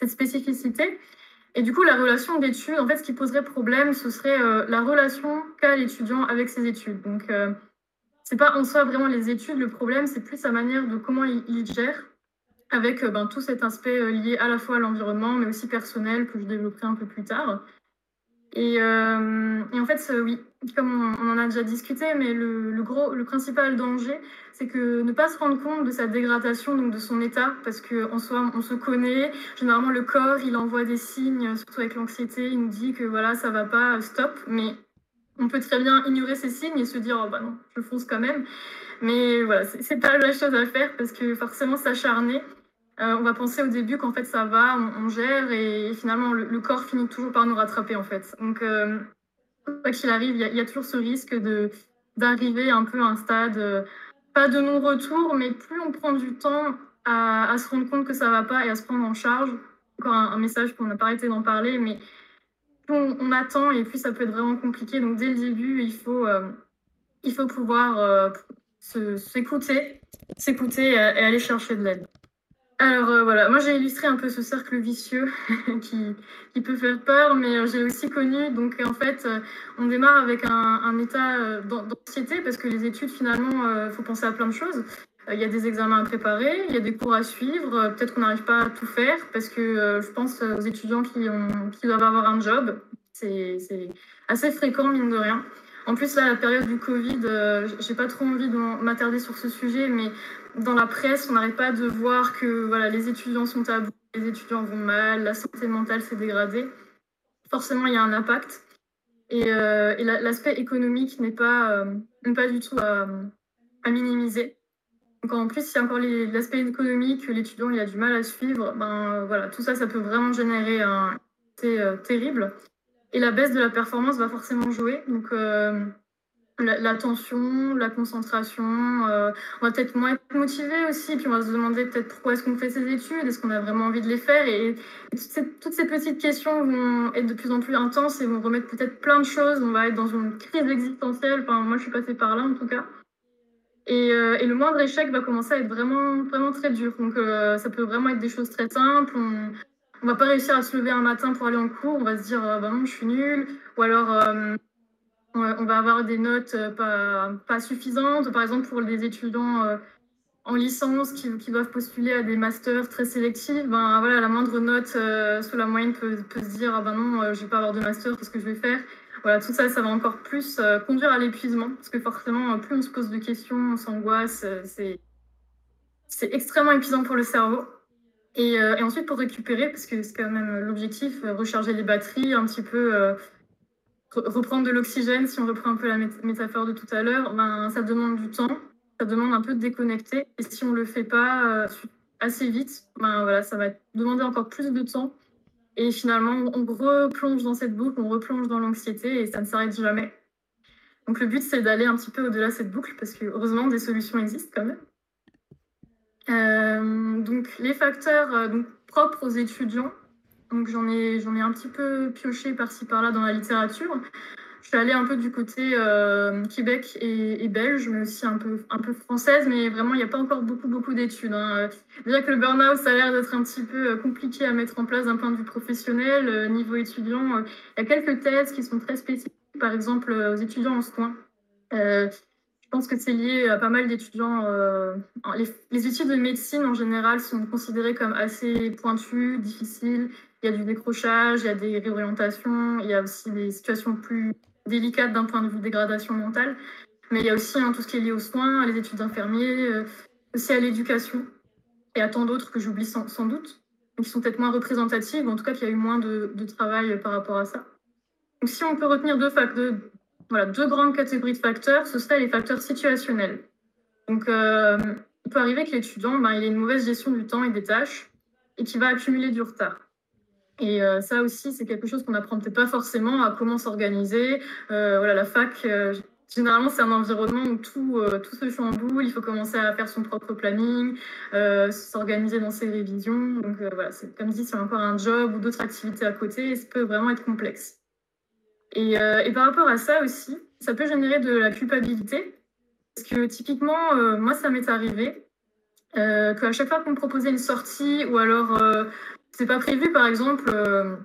cette spécificité. Et du coup, la relation d'études, en fait, ce qui poserait problème, ce serait euh, la relation qu'a l'étudiant avec ses études. Donc, euh, c'est pas en soi vraiment les études, le problème, c'est plus sa manière de comment il, gère, avec euh, ben, tout cet aspect lié à la fois à l'environnement, mais aussi personnel, que je développerai un peu plus tard. Et, euh, et, en fait, oui, comme on, en a déjà discuté, mais le, gros, le principal danger, c'est que ne pas se rendre compte de sa dégradation, donc de son état, parce qu'en soi, on se connaît. Généralement, le corps, il envoie des signes, surtout avec l'anxiété, il nous dit que voilà, ça va pas, stop. Mais on peut très bien ignorer ces signes et se dire, oh bah non, je fonce quand même. Mais voilà, c'est pas la chose à faire parce que forcément s'acharner, on va penser au début qu'en fait ça va, on, gère et, finalement le, corps finit toujours par nous rattraper en fait. Donc euh, quoi qu'il arrive, il y, a toujours ce risque d'arriver un peu à un stade, euh, pas de non-retour, mais plus on prend du temps à, se rendre compte que ça va pas et à se prendre en charge. Encore un, message qu'on n'a pas arrêté d'en parler, mais plus on, attend et plus ça peut être vraiment compliqué. Donc dès le début, il faut, il faut pouvoir s'écouter, s'écouter et aller chercher de l'aide. Alors euh, voilà, moi j'ai illustré un peu ce cercle vicieux [LAUGHS] qui, peut faire peur, mais euh, j'ai aussi connu, donc en fait, euh, on démarre avec un, état d'anxiété parce que les études, finalement, il faut penser à plein de choses. Il y a des examens à préparer, il y a des cours à suivre, peut-être qu'on n'arrive pas à tout faire parce que je pense aux étudiants qui, doivent avoir un job. C'est assez fréquent, mine de rien. En plus, là, la période du Covid, j'ai pas trop envie de m'attarder sur ce sujet, mais dans la presse, on n'arrête pas de voir que voilà, les étudiants sont à bout, les étudiants vont mal, la santé mentale s'est dégradée. Forcément, il y a un impact. Et, euh, l'aspect économique n'est pas, euh, pas du tout à, minimiser. Donc en plus, s'il y a encore l'aspect économique, l'étudiant a du mal à suivre, ben voilà, tout ça, ça peut vraiment générer un c'est terrible. Et la baisse de la performance va forcément jouer. Donc l'attention, la, concentration. Euh, on va peut-être moins être motivé aussi, puis on va se demander peut-être pourquoi est-ce qu'on fait ces études, est-ce qu'on a vraiment envie de les faire. Et, toutes, ces, petites questions vont être de plus en plus intenses et vont remettre peut-être plein de choses. On va être dans une crise existentielle. Enfin, moi, je suis passée par là en tout cas. Et, euh, et le moindre échec va commencer à être vraiment, vraiment très dur. Donc, euh, ça peut vraiment être des choses très simples. On, on va pas réussir à se lever un matin pour aller en cours. On va se dire, bah non, je suis nulle. Ou alors on va avoir des notes euh, pas, suffisantes. Par exemple, pour les étudiants euh, en licence qui, doivent postuler à des masters très sélectifs, ben, voilà, la moindre note euh, sous la moyenne peut, se dire ah ben non, je ne vais pas avoir de master, qu'est-ce que je vais faire? Voilà, tout ça, ça va encore plus conduire à l'épuisement, parce que forcément, plus on se pose de questions, on s'angoisse, c'est, c'est extrêmement épuisant pour le cerveau. Et, et, ensuite, pour récupérer, parce que c'est quand même l'objectif, recharger les batteries, un petit peu reprendre de l'oxygène, si on reprend un peu la métaphore de tout à l'heure, ben, ça demande du temps, ça demande un peu de déconnecter. Et si on ne le fait pas euh, assez vite, ben, voilà, ça va demander encore plus de temps. Et finalement, on replonge dans cette boucle, on replonge dans l'anxiété et ça ne s'arrête jamais. Donc le but, c'est d'aller un petit peu au-delà de cette boucle parce que heureusement, des solutions existent quand même. Euh, donc les facteurs euh, donc, propres aux étudiants, donc j'en ai, j'en ai un petit peu pioché par-ci par-là dans la littérature. Je suis allée un peu du côté euh, Québec et, belge, mais aussi un peu, un peu française, mais vraiment, il n'y a pas encore beaucoup, beaucoup d'études. Hein. Déjà que le burn-out, ça a l'air d'être un petit peu euh, compliqué à mettre en place d'un point de vue professionnel. Euh, niveau étudiant, il y a quelques thèses qui sont très spécifiques, par exemple aux étudiants en soins. Pense que c'est lié à pas mal d'étudiants. Les, les, études de médecine, en général, sont considérées comme assez pointues, difficiles il y a du décrochage, il y a des réorientations, il y a aussi des situations plus délicates d'un point de vue dégradation mentale. Mais il y a aussi hein, tout ce qui est lié aux soins, à les études d'infirmiers, euh, aussi à l'éducation et à tant d'autres que j'oublie sans, doute, qui sont peut-être moins représentatives, en tout cas qu'il y a eu moins de, travail par rapport à ça. Donc si on peut retenir deux, voilà, deux grandes catégories de facteurs, ce seraient les facteurs situationnels. Donc euh, il peut arriver que l'étudiant ben, ait une mauvaise gestion du temps et des tâches et qu'il va accumuler du retard. Et euh, ça aussi, c'est quelque chose qu'on n'apprend peut-être pas forcément à comment s'organiser. Euh, voilà, la fac, généralement, c'est un environnement où tout, tout se chamboule. Il faut commencer à faire son propre planning, s'organiser dans ses révisions. Donc voilà, comme dit, c'est encore un job ou d'autres activités à côté ça peut vraiment être complexe. Et, et, par rapport à ça aussi, ça peut générer de la culpabilité. Parce que typiquement, moi, ça m'est arrivé qu'à chaque fois qu'on me proposait une sortie ou alors c'est pas prévu, par exemple, euh,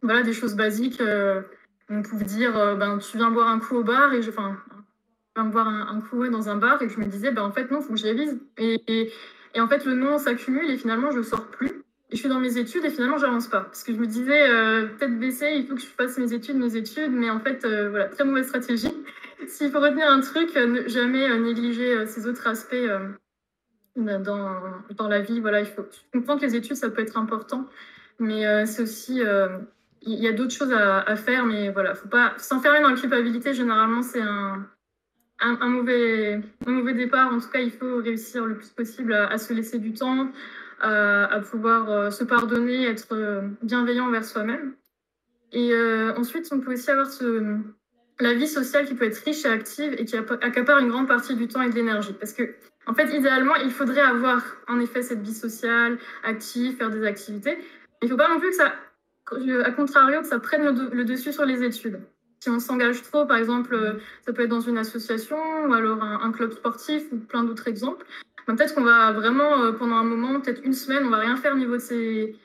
voilà, des choses basiques. Euh, on pouvait dire, euh, ben, tu viens boire un coup au bar et je, viens boire un, coup dans un bar et je me disais, ben, en fait, non, faut que je révise. Et, en fait, le non s'accumule et finalement, je sors plus. Je suis dans mes études et finalement, j'avance pas. Parce que je me disais, peut-être baisser, il faut que je fasse mes études, mes études. Mais en fait, voilà, très mauvaise stratégie. [LAUGHS] S'il faut retenir un truc, ne jamais négliger ces autres aspects dans, dans la vie. Voilà, il faut comprendre que les études, ça peut être important, mais euh, c'est aussi. Euh, il y a d'autres choses à, faire, mais voilà, faut pas s'enfermer dans la culpabilité. Généralement, c'est un, un, mauvais, un mauvais départ. En tout cas, il faut réussir le plus possible à, se laisser du temps, à, pouvoir euh, se pardonner, être bienveillant envers soi-même. Et ensuite, on peut aussi avoir la vie sociale qui peut être riche et active et qui accapare une grande partie du temps et de l'énergie. Parce que en fait, idéalement, il faudrait avoir en effet cette vie sociale, active, faire des activités. Il ne faut pas non plus que ça, à contrario, que ça prenne le, dessus sur les études. Si on s'engage trop, par exemple, euh, ça peut être dans une association ou alors un, club sportif ou plein d'autres exemples. Peut-être qu'on va vraiment, euh, pendant un moment, peut-être une semaine, on va rien faire au niveau de ses,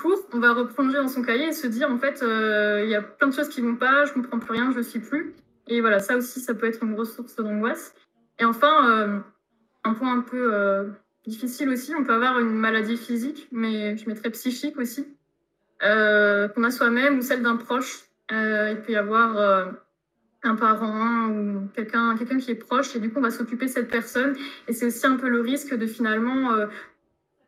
cours. On va replonger dans son cahier et se dire, en fait, euh, il y a plein de choses qui vont pas, je comprends plus rien, je ne suis plus. Et voilà, ça aussi, ça peut être une grosse source d'angoisse. Et enfin, un point un peu euh, difficile aussi. On peut avoir une maladie physique, mais je mettrais psychique aussi, euh, qu'on a soi-même ou celle d'un proche. Euh, il peut y avoir un parent ou quelqu'un quelqu'un qui est proche et du coup on va s'occuper de cette personne. Et c'est aussi un peu le risque de finalement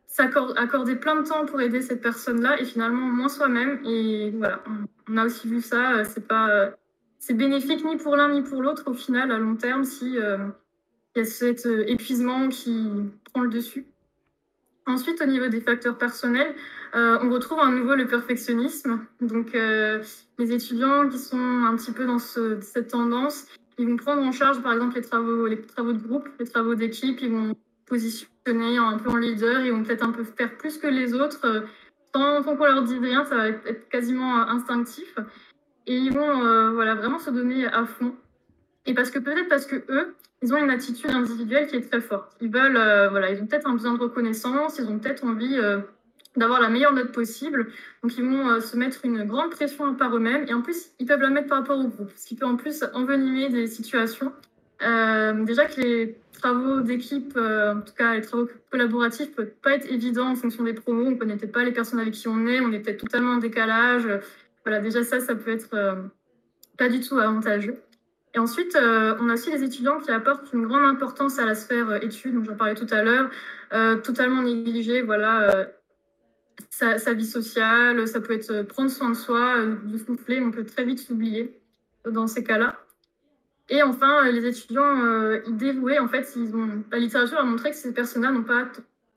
s'accorder plein de temps pour aider cette personne-là et finalement moins soi-même. Et voilà, on, a aussi vu ça. c'est pas c'est bénéfique ni pour l'un ni pour l'autre au final à long terme si il y a cet épuisement qui prend le dessus. Ensuite, au niveau des facteurs personnels, on retrouve à nouveau le perfectionnisme. Donc, les étudiants qui sont un petit peu dans cette tendance, ils vont prendre en charge, par exemple, les travaux, les travaux de groupe, les travaux d'équipe, ils vont positionner un peu en leader, ils vont peut-être un peu faire plus que les autres, sans, qu'on leur dise rien, ça va être, quasiment instinctif. Et ils vont euh, voilà, vraiment se donner à fond. Et parce que peut-être parce que eux, ils ont une attitude individuelle qui est très forte. Ils veulent, euh, voilà, ils ont peut-être un besoin de reconnaissance, ils ont peut-être envie euh, d'avoir la meilleure note possible. Donc ils vont se mettre une grande pression par eux-mêmes. Et en plus, ils peuvent la mettre par rapport au groupe, ce qui peut en plus envenimer des situations. déjà que les travaux d'équipe, en tout cas les travaux collaboratifs, peuvent pas être évidents en fonction des promos. On connaît peut-être pas les personnes avec qui on est, on est peut-être totalement en décalage. Voilà, déjà ça, ça peut être euh, pas du tout avantageux. Et ensuite, euh, on a aussi les étudiants qui apportent une grande importance à la sphère euh, études, dont j'en parlais tout à l'heure, totalement négligés, voilà, sa, vie sociale, ça peut être prendre soin de soi, de souffler, on peut très vite s'oublier dans ces cas-là. Et enfin, les étudiants dévoués, en fait, ils ont, la littérature a montré que ces personnes-là n'ont pas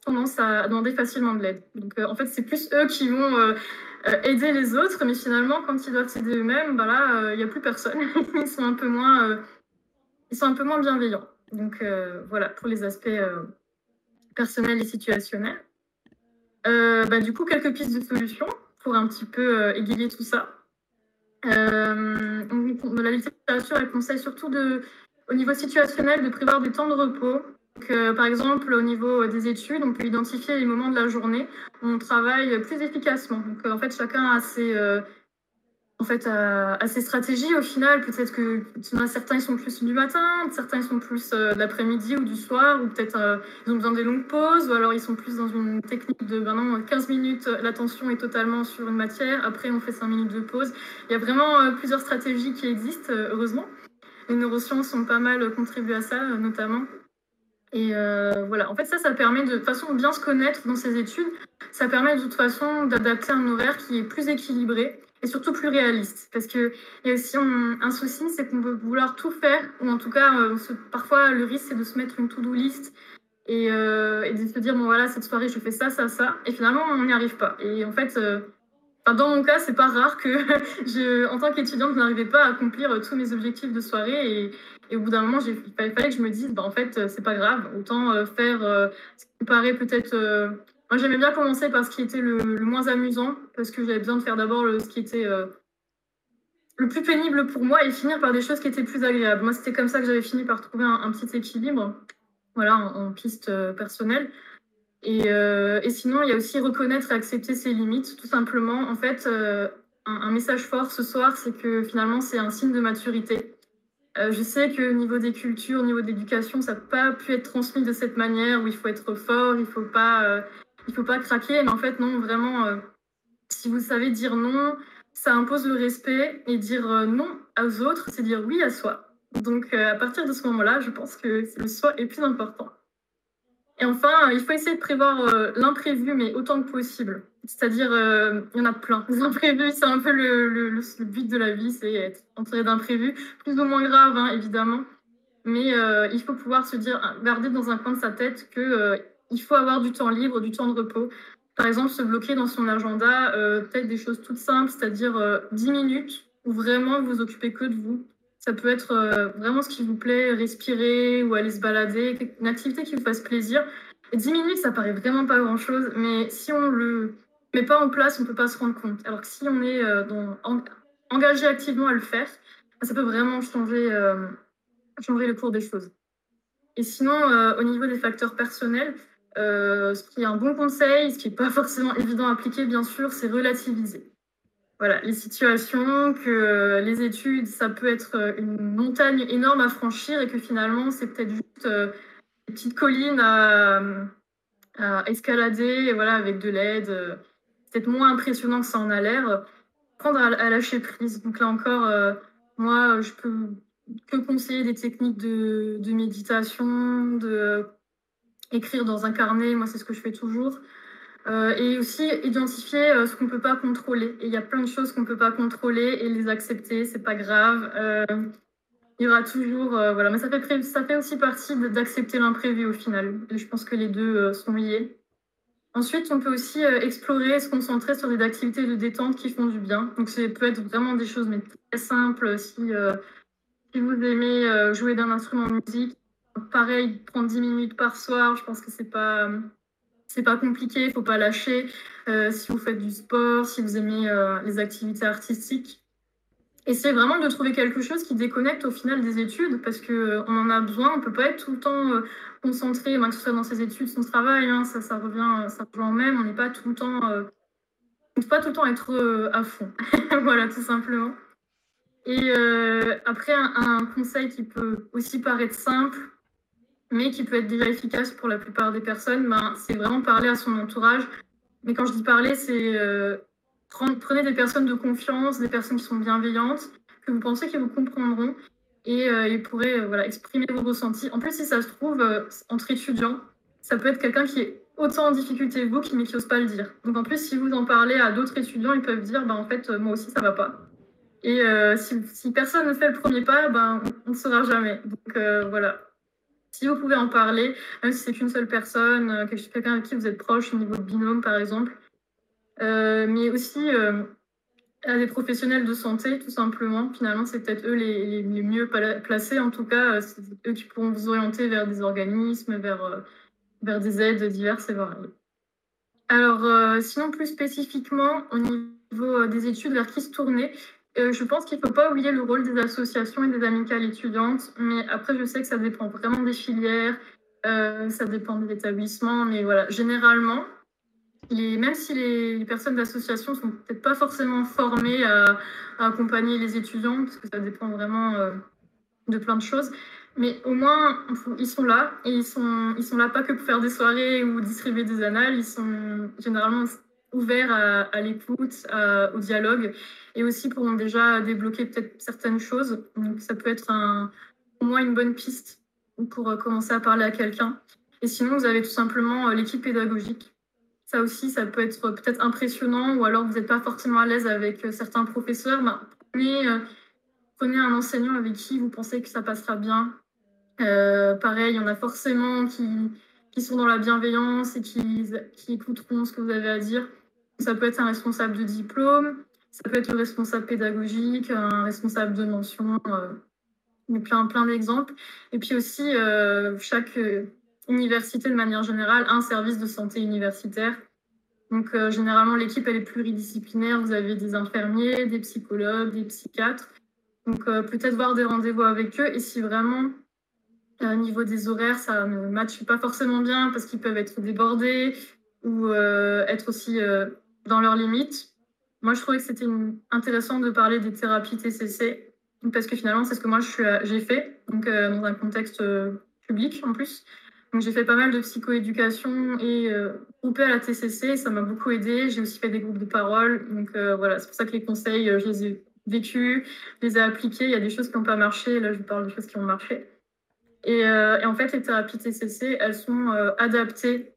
tendance à demander facilement de l'aide. Donc, en fait, c'est plus eux qui vont euh, aider les autres, mais finalement, quand ils doivent s'aider eux-mêmes, bah là, il euh, n'y a plus personne. [LAUGHS] ils, sont un peu moins, euh, ils sont un peu moins bienveillants. Donc voilà, pour les aspects personnels et situationnels. Bah, du coup, quelques pistes de solutions pour un petit peu égayer tout ça. la littérature, elle conseille surtout de, au niveau situationnel de prévoir des temps de repos par exemple, au niveau des études, on peut identifier les moments de la journée où on travaille plus efficacement. Donc, en fait, chacun a ses, euh, en fait, a, ses stratégies au final. Peut-être que certains ils sont plus du matin, certains ils sont plus euh, l'après-midi ou du soir, ou peut-être euh, ils ont besoin des longues pauses, ou alors ils sont plus dans une technique de ben 15 minutes, l'attention est totalement sur une matière, après on fait 5 minutes de pause. Il y a vraiment plusieurs stratégies qui existent, heureusement. Les neurosciences ont pas mal contribué à ça, notamment. Et euh, voilà, en fait, ça, ça permet de, de façon bien se connaître dans ses études. Ça permet de toute façon d'adapter un horaire qui est plus équilibré et surtout plus réaliste. Parce qu'il y a aussi un, souci, c'est qu'on veut vouloir tout faire, ou en tout cas, euh, parfois, le risque, c'est de se mettre une to-do list et, euh, et, de se dire, bon voilà, cette soirée, je fais ça, ça, ça. Et finalement, on n'y arrive pas. Et en fait, dans mon cas, c'est pas rare que, [LAUGHS] en tant qu'étudiante, je n'arrivais pas à accomplir tous mes objectifs de soirée. Et, au bout d'un moment, il fallait, que je me dise, bah, en fait, euh, c'est pas grave, autant euh, faire euh, ce qui paraît peut-être. Moi, j'aimais bien commencer par ce qui était le, moins amusant, parce que j'avais besoin de faire d'abord ce qui était le plus pénible pour moi et finir par des choses qui étaient plus agréables. Moi, c'était comme ça que j'avais fini par trouver un, petit équilibre, voilà, en, piste personnelle. Et, et, sinon, il y a aussi reconnaître et accepter ses limites, tout simplement. En fait, un, message fort ce soir, c'est que finalement, c'est un signe de maturité. Euh, je sais que niveau des cultures, au niveau de l'éducation, ça n'a pas pu être transmis de cette manière où il faut être fort, il ne faut, pas, euh, il faut pas craquer. Mais en fait, non, vraiment, euh, si vous savez dire non, ça impose le respect. Et dire non aux autres, c'est dire oui à soi. Donc, à partir de ce moment-là, je pense que le soi est plus important. Et enfin, il faut essayer de prévoir l'imprévu, mais autant que possible. C'est-à-dire, euh, il y en a plein. Les imprévus, c'est un peu le, but de la vie, c'est être entouré d'imprévus, plus ou moins graves, hein, évidemment. Mais euh, il faut pouvoir se dire, garder dans un coin de sa tête que euh, il faut avoir du temps libre, du temps de repos. Par exemple, se bloquer dans son agenda, peut-être des choses toutes simples, c'est-à-dire 10 minutes où vraiment vous occupez que de vous. Ça peut être vraiment ce qui vous plaît, respirer ou aller se balader, une activité qui vous fasse plaisir. Et 10 minutes, ça paraît vraiment pas grand-chose, mais si on le mais pas en place, on peut pas se rendre compte. Alors que si on est euh, engagé activement à le faire, ça peut vraiment changer, euh, le cours des choses. Et sinon, euh, au niveau des facteurs personnels, ce qui est un bon conseil, ce qui n'est pas forcément évident à appliquer, bien sûr, c'est relativiser. Voilà, les situations, que les études, ça peut être une montagne énorme à franchir et que finalement, c'est peut-être juste une petite colline à, escalader, voilà, avec de l'aide peut-être moins impressionnant que ça en a l'air, prendre à, lâcher prise. Donc là encore, euh, moi, je peux que conseiller des techniques de, méditation, de écrire dans un carnet, moi c'est ce que je fais toujours. Euh, et aussi identifier euh, ce qu'on ne peut pas contrôler. Et il y a plein de choses qu'on ne peut pas contrôler et les accepter, c'est pas grave. Il il y aura toujours, voilà, mais ça fait, ça fait aussi partie d'accepter l'imprévu au final. je pense que les deux sont liés. Ensuite, on peut aussi explorer, se concentrer sur des activités de détente qui font du bien. Donc, ça peut être vraiment des choses très simples. Si, si vous aimez jouer d'un instrument de musique, pareil, prendre 10 minutes par soir, je pense que c'est pas c'est pas compliqué, il faut pas lâcher. Euh, si vous faites du sport, si vous aimez euh, les activités artistiques, essayez vraiment de trouver quelque chose qui déconnecte au final des études, parce que euh, on en a besoin. On peut pas être tout le temps concentré, que ce soit dans ses études, son travail, hein, ça, ça revient, ça revient même. On n'est pas tout le temps, peut pas tout le temps être à fond. [LAUGHS] voilà, tout simplement. Et après, un conseil qui peut aussi paraître simple, mais qui peut être déjà efficace pour la plupart des personnes, ben, c'est vraiment parler à son entourage. Mais quand je dis parler, c'est euh, prenez des personnes de confiance, des personnes qui sont bienveillantes, que vous pensez qu'ils vous comprendront et euh, ils pourraient euh, voilà, exprimer vos ressentis. En plus, si ça se trouve, entre étudiants, ça peut être quelqu'un qui est autant en difficulté que vous, mais qui n'ose pas le dire. Donc en plus, si vous en parlez à d'autres étudiants, ils peuvent dire, ben, en fait, moi aussi, ça va pas. Et si, si, personne ne fait le premier pas, ben, on ne saura jamais. Donc voilà, si vous pouvez en parler, même si c'est qu'une seule personne, euh, quelqu'un avec qui vous êtes proche au niveau de binôme par exemple, euh, mais aussi euh, à des professionnels de santé tout simplement. Finalement, c'est peut-être eux les, mieux placés, en tout cas, c'est eux qui pourront vous orienter vers des organismes, vers, vers des aides diverses et variées. Alors, sinon plus spécifiquement, au niveau des études, vers qui se tourner euh, je pense qu'il ne faut pas oublier le rôle des associations et des amicales étudiantes, mais après, je sais que ça dépend vraiment des filières, euh, ça dépend des établissements, mais voilà, généralement, même si les, personnes d'association sont peut-être pas forcément formées à, accompagner les étudiants, parce que ça dépend vraiment euh, de plein de choses, mais au moins, ils sont là, et ils sont, ils sont là pas que pour faire des soirées ou distribuer des annales, ils sont généralement ouverts à, l'écoute, au dialogue, et aussi pourront déjà débloquer peut-être certaines choses. Donc ça peut être un, au moins une bonne piste pour euh, commencer à parler à quelqu'un. Et sinon, vous avez tout simplement euh, l'équipe pédagogique. Ça aussi, ça peut être peut-être impressionnant, ou alors vous n'êtes pas forcément à l'aise avec euh, certains professeurs. Ben, prenez, prenez, un enseignant avec qui vous pensez que ça passera bien. pareil, il y en a forcément qui, qui sont dans la bienveillance et qui, qui écouteront ce que vous avez à dire. Ça peut être un responsable de diplôme, ça peut être le responsable pédagogique, un responsable de mention, euh, plein, plein d'exemples. Et puis aussi, euh, chaque euh, université, de manière générale, a un service de santé universitaire. Donc, euh, généralement, l'équipe, elle est pluridisciplinaire. Vous avez des infirmiers, des psychologues, des psychiatres. Donc, peut-être voir des rendez-vous avec eux. Et si vraiment, au niveau des horaires, ça ne matche pas forcément bien parce qu'ils peuvent être débordés ou être aussi dans leurs limites. Moi, je trouvais que c'était intéressant de parler des thérapies TCC parce que finalement, c'est ce que moi j'ai fait, donc euh, dans un contexte euh, public en plus. Donc, j'ai fait pas mal de psychoéducation et euh, groupé à la TCC, ça m'a beaucoup aidé. J'ai aussi fait des groupes de parole, donc voilà, c'est pour ça que les conseils, je les ai vécus, je les ai appliqués. Il y a des choses qui n'ont pas marché, là, je vous parle des choses qui ont marché. Et en fait, les thérapies TCC, elles sont adaptées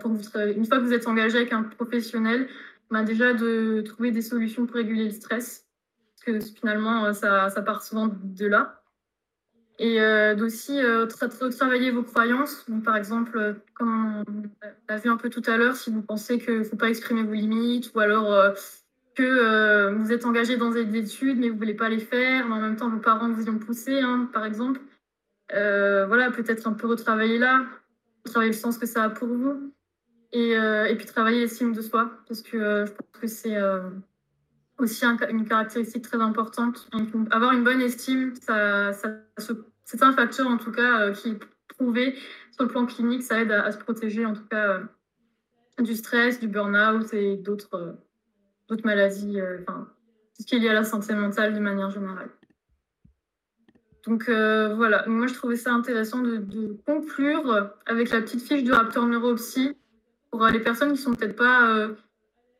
pour une fois que vous êtes engagé avec un professionnel, bah, déjà de trouver des solutions pour réguler le stress, parce que finalement, euh, ça, part souvent de là. Et euh, d'aussi euh, travailler vos croyances. par exemple, euh, comme on a vu un peu tout à l'heure, si vous pensez qu'il ne faut pas exprimer vos limites, ou alors que vous êtes engagé dans des études, mais vous ne voulez pas les faire, mais en même temps, vos parents vous y ont poussé, hein, par exemple. voilà, peut-être un peu retravailler là, travailler le sens que ça a pour vous. Euh, et, puis travailler l'estime de soi, parce que euh, je pense que c'est euh, aussi une caractéristique très importante. avoir une bonne estime, ça, c'est un facteur en tout cas qui est prouvé sur le plan clinique, ça aide à, se protéger en tout cas du stress, du burn-out et d'autres d'autres maladies, enfin, tout ce qui est lié à la santé mentale de manière générale. Donc voilà, moi je trouvais ça intéressant de, de, conclure avec la petite fiche du Raptor Neuropsy pour les personnes qui sont peut-être pas euh,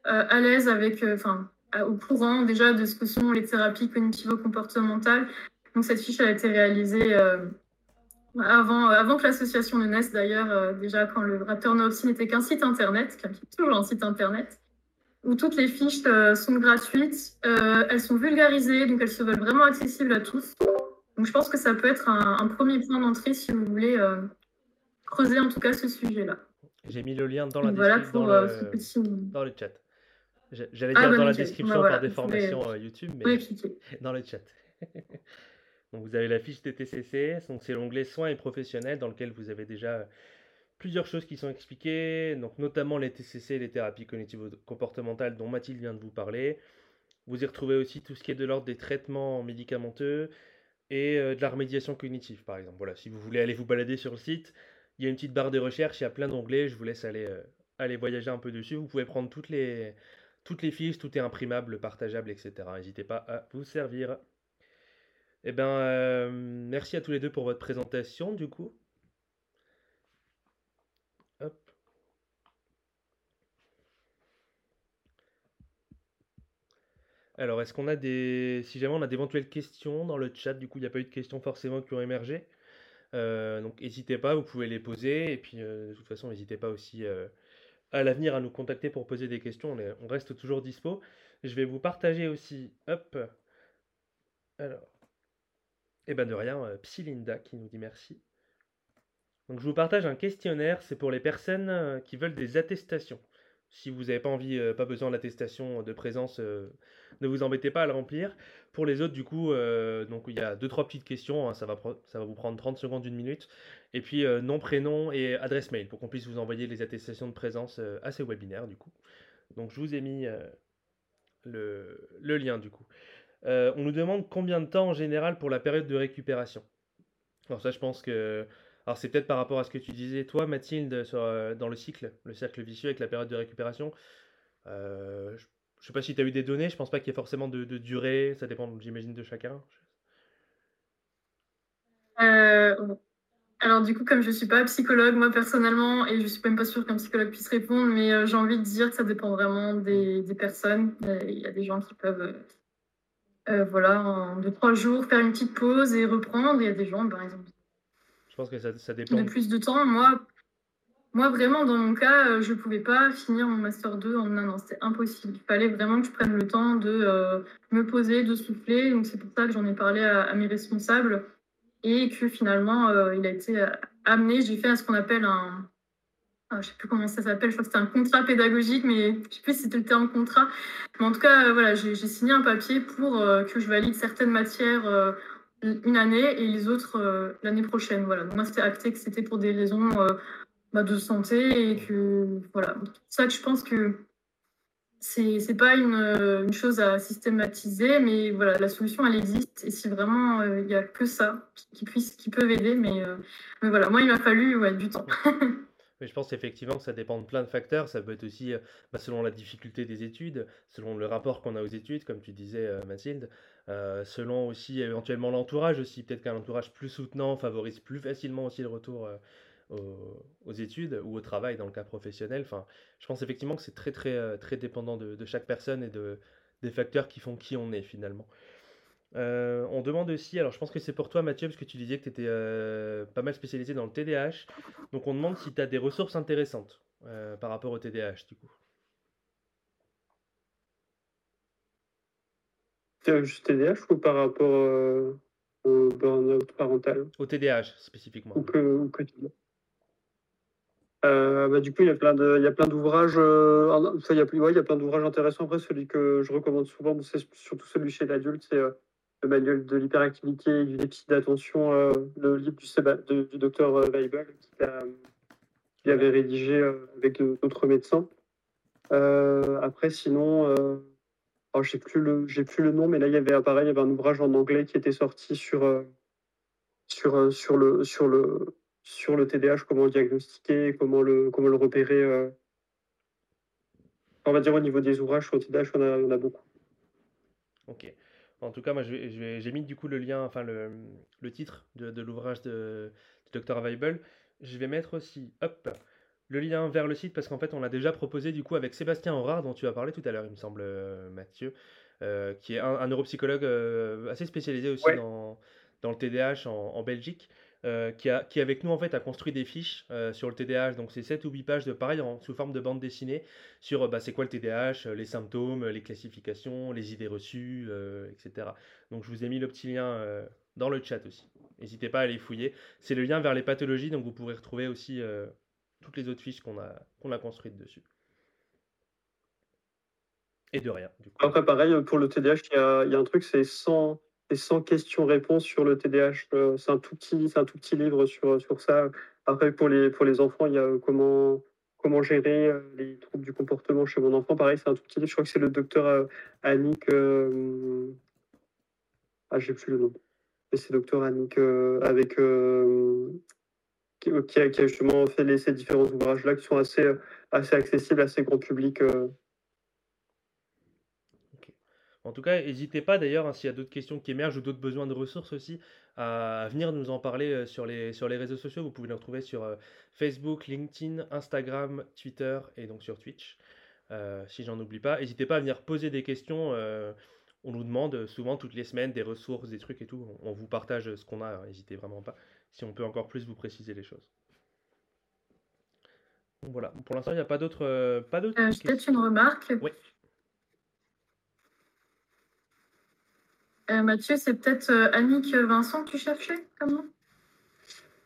euh, à l'aise avec, euh, enfin, au courant déjà de ce que sont les thérapies cognitivo-comportementales. Donc cette fiche a été réalisée avant, avant que l'association ne naisse d'ailleurs, déjà quand le Raptor Neopsy n'était qu'un site internet, qui est toujours un site internet, où toutes les fiches sont gratuites, elles sont vulgarisées, donc elles se veulent vraiment accessibles à tous. Donc je pense que ça peut être un, premier point d'entrée si vous voulez creuser en tout cas ce sujet-là. J'ai mis le lien dans la description, dans, le... dans le chat. J'allais ah, dire bah, dans la description par des formations YouTube, mais [LAUGHS] dans le chat. [LAUGHS] donc vous avez la fiche TTCC, donc c'est l'onglet soins et professionnels dans lequel vous avez déjà plusieurs choses qui sont expliquées, donc notamment les TCC, les thérapies cognitives comportementales dont Mathilde vient de vous parler. Vous y retrouvez aussi tout ce qui est de l'ordre des traitements médicamenteux et euh, de la remédiation cognitive, par exemple. Voilà, si vous voulez aller vous balader sur le site, il y a une petite barre de recherche, il y a plein d'onglets, je vous laisse aller, euh, aller voyager un peu dessus. Vous pouvez prendre toutes les, toutes les fiches, tout est imprimable, partageable, etc. N'hésitez pas à vous servir. Eh bien, euh, merci à tous les deux pour votre présentation, du coup. Alors, est-ce qu'on a des. Si jamais on a d'éventuelles questions dans le chat, du coup, il n'y a pas eu de questions forcément qui ont émergé. Euh, donc, n'hésitez pas, vous pouvez les poser. Et puis, euh, de toute façon, n'hésitez pas aussi euh, à l'avenir à nous contacter pour poser des questions. On, reste toujours dispo. Je vais vous partager aussi. Hop. Alors. Eh ben de rien, Psylinda qui nous dit merci. Donc, je vous partage un questionnaire. C'est pour les personnes qui veulent des attestations. Si vous n'avez pas envie, pas besoin d'attestation de présence ne vous embêtez pas à le remplir. Pour les autres, du coup, euh, donc il y a deux trois petites questions, hein, ça, va vous prendre 30 secondes, une minute. Et puis euh, nom, prénom et adresse mail pour qu'on puisse vous envoyer les attestations de présence euh, à ces webinaires, du coup. Donc je vous ai mis le, le, lien, du coup. on nous demande combien de temps en général pour la période de récupération? Alors ça, je pense que... Alors c'est peut-être par rapport à ce que tu disais, toi, Mathilde, sur, dans le cycle, le cercle vicieux avec la période de récupération. Euh, je sais pas si tu as eu des données, je pense pas qu'il y ait forcément de, durée, ça dépend, j'imagine, de chacun. Euh, alors du coup, comme je suis pas psychologue, moi personnellement, et je suis même pas sûre qu'un psychologue puisse répondre, mais euh, j'ai envie de dire que ça dépend vraiment des, personnes. Il y a des gens qui peuvent, euh, voilà, en deux, trois jours, faire une petite pause et reprendre. Il y a des gens, par exemple. Je pense que ça, ça dépend. De plus de temps, moi, moi, vraiment, dans mon cas, euh, je ne pouvais pas finir mon Master 2 en un an. C'était impossible. Il fallait vraiment que je prenne le temps de euh, me poser, de souffler. Donc, c'est pour ça que j'en ai parlé à, mes responsables et que finalement, euh, il a été amené. J'ai fait ce qu'on appelle un. Ah, je ne sais plus comment ça s'appelle, je crois que c'était un contrat pédagogique, mais je ne sais plus si c'était le terme contrat. Mais en tout cas, voilà, j'ai signé un papier pour que je valide certaines matières une année et les autres l'année prochaine. Voilà. Donc, moi, c'était acté que c'était pour des raisons bah, de santé et que voilà. C'est ça que je pense que c'est c'est pas une, une, chose à systématiser, mais voilà, la solution elle existe et si vraiment euh, il n'y a que ça qui puisse qui peuvent aider, mais, euh, mais voilà, moi il m'a fallu ouais, du temps. [LAUGHS] Mais je pense effectivement que ça dépend de plein de facteurs. Ça peut être aussi euh, bah, selon la difficulté des études, selon le rapport qu'on a aux études, comme tu disais, Mathilde, selon aussi éventuellement l'entourage aussi. Peut-être qu'un entourage plus soutenant favorise plus facilement aussi le retour aux, études ou au travail dans le cas professionnel. Enfin, je pense effectivement que c'est très très euh, très dépendant de, chaque personne et de, des facteurs qui font qui on est finalement. Euh, on demande aussi, alors je pense que c'est pour toi Mathieu, parce que tu disais que tu étais euh, pas mal spécialisé dans le TDAH. Donc on demande si tu as des ressources intéressantes par rapport au TDAH du coup. Juste TDAH ou par rapport au burn-out parental? Au TDAH spécifiquement. Ou que, ou que euh, bah, du coup, il y a plein de, il y a plein d'ouvrages. Euh, il y a plus, ouais, il y a plein d'ouvrages intéressants. Après, celui que je recommande souvent, c'est surtout celui chez l'adulte, c'est euh, le manuel de l'hyperactivité et du déficit d'attention, le livre du, du docteur Weibel, qu'il avait rédigé avec d'autres médecins. après, sinon, oh, j'ai plus le, j'ai plus le nom, mais là, il y avait pareil, il y avait un ouvrage en anglais qui était sorti sur, sur, sur le, sur le sur le TDAH, comment le diagnostiquer, comment le, comment le repérer. Euh. On va dire au niveau des ouvrages sur le TDAH, on a, a beaucoup. Ok. En tout cas, moi, j'ai mis du coup le lien, enfin le, le titre de, de l'ouvrage de, du Dr. Weibel. Je vais mettre aussi, hop, le lien vers le site parce qu'en fait, on l'a déjà proposé du coup avec Sébastien Aurard, dont tu as parlé tout à l'heure, il me semble, euh, Mathieu, euh, qui est un, neuropsychologue assez spécialisé aussi dans, dans, le TDAH en, en Belgique. Euh, qui, a, qui avec nous en fait a construit des fiches euh, sur le TDAH. Donc c'est 7 ou 8 pages de pareil en, sous forme de bande dessinée sur euh, bah, c'est quoi le TDAH, les symptômes, les classifications, les idées reçues, etc. Donc je vous ai mis le petit lien dans le chat aussi. N'hésitez pas à les fouiller. C'est le lien vers les pathologies, donc vous pourrez retrouver aussi toutes les autres fiches qu'on a, a construites dessus. Et de rien. Après, pareil, pour le TDAH, il y a, y a un truc, c'est 100, 100 questions-réponses sur le TDAH. Euh, c'est un, tout petit, un tout petit livre sur, sur ça. Après, pour les, pour les enfants, il y a comment, comment gérer euh, les troubles du comportement chez mon enfant. Pareil, c'est un tout petit livre. Je crois que c'est le docteur euh, Annick. Ah, j'ai plus le nom. Mais c'est docteur Annick avec. Qui, a, justement fait les, ces différents ouvrages-là qui sont assez, assez accessibles, assez grand public. En tout cas, n'hésitez pas d'ailleurs, hein, s'il y a d'autres questions qui émergent ou d'autres besoins de ressources aussi, à venir nous en parler euh, sur les, sur les réseaux sociaux. Vous pouvez nous retrouver sur euh, Facebook, LinkedIn, Instagram, Twitter et donc sur Twitch. Euh, si j'en oublie pas, n'hésitez pas à venir poser des questions. on nous demande souvent toutes les semaines des ressources, des trucs et tout. On, vous partage ce qu'on a. N'hésitez vraiment pas. Si on peut encore plus vous préciser les choses. voilà. Pour l'instant, il n'y a pas d'autres. pas d'autres. Peut-être une remarque. Oui. Euh, Mathieu, c'est peut-être euh, Annick Vincent que tu cherchais comme nom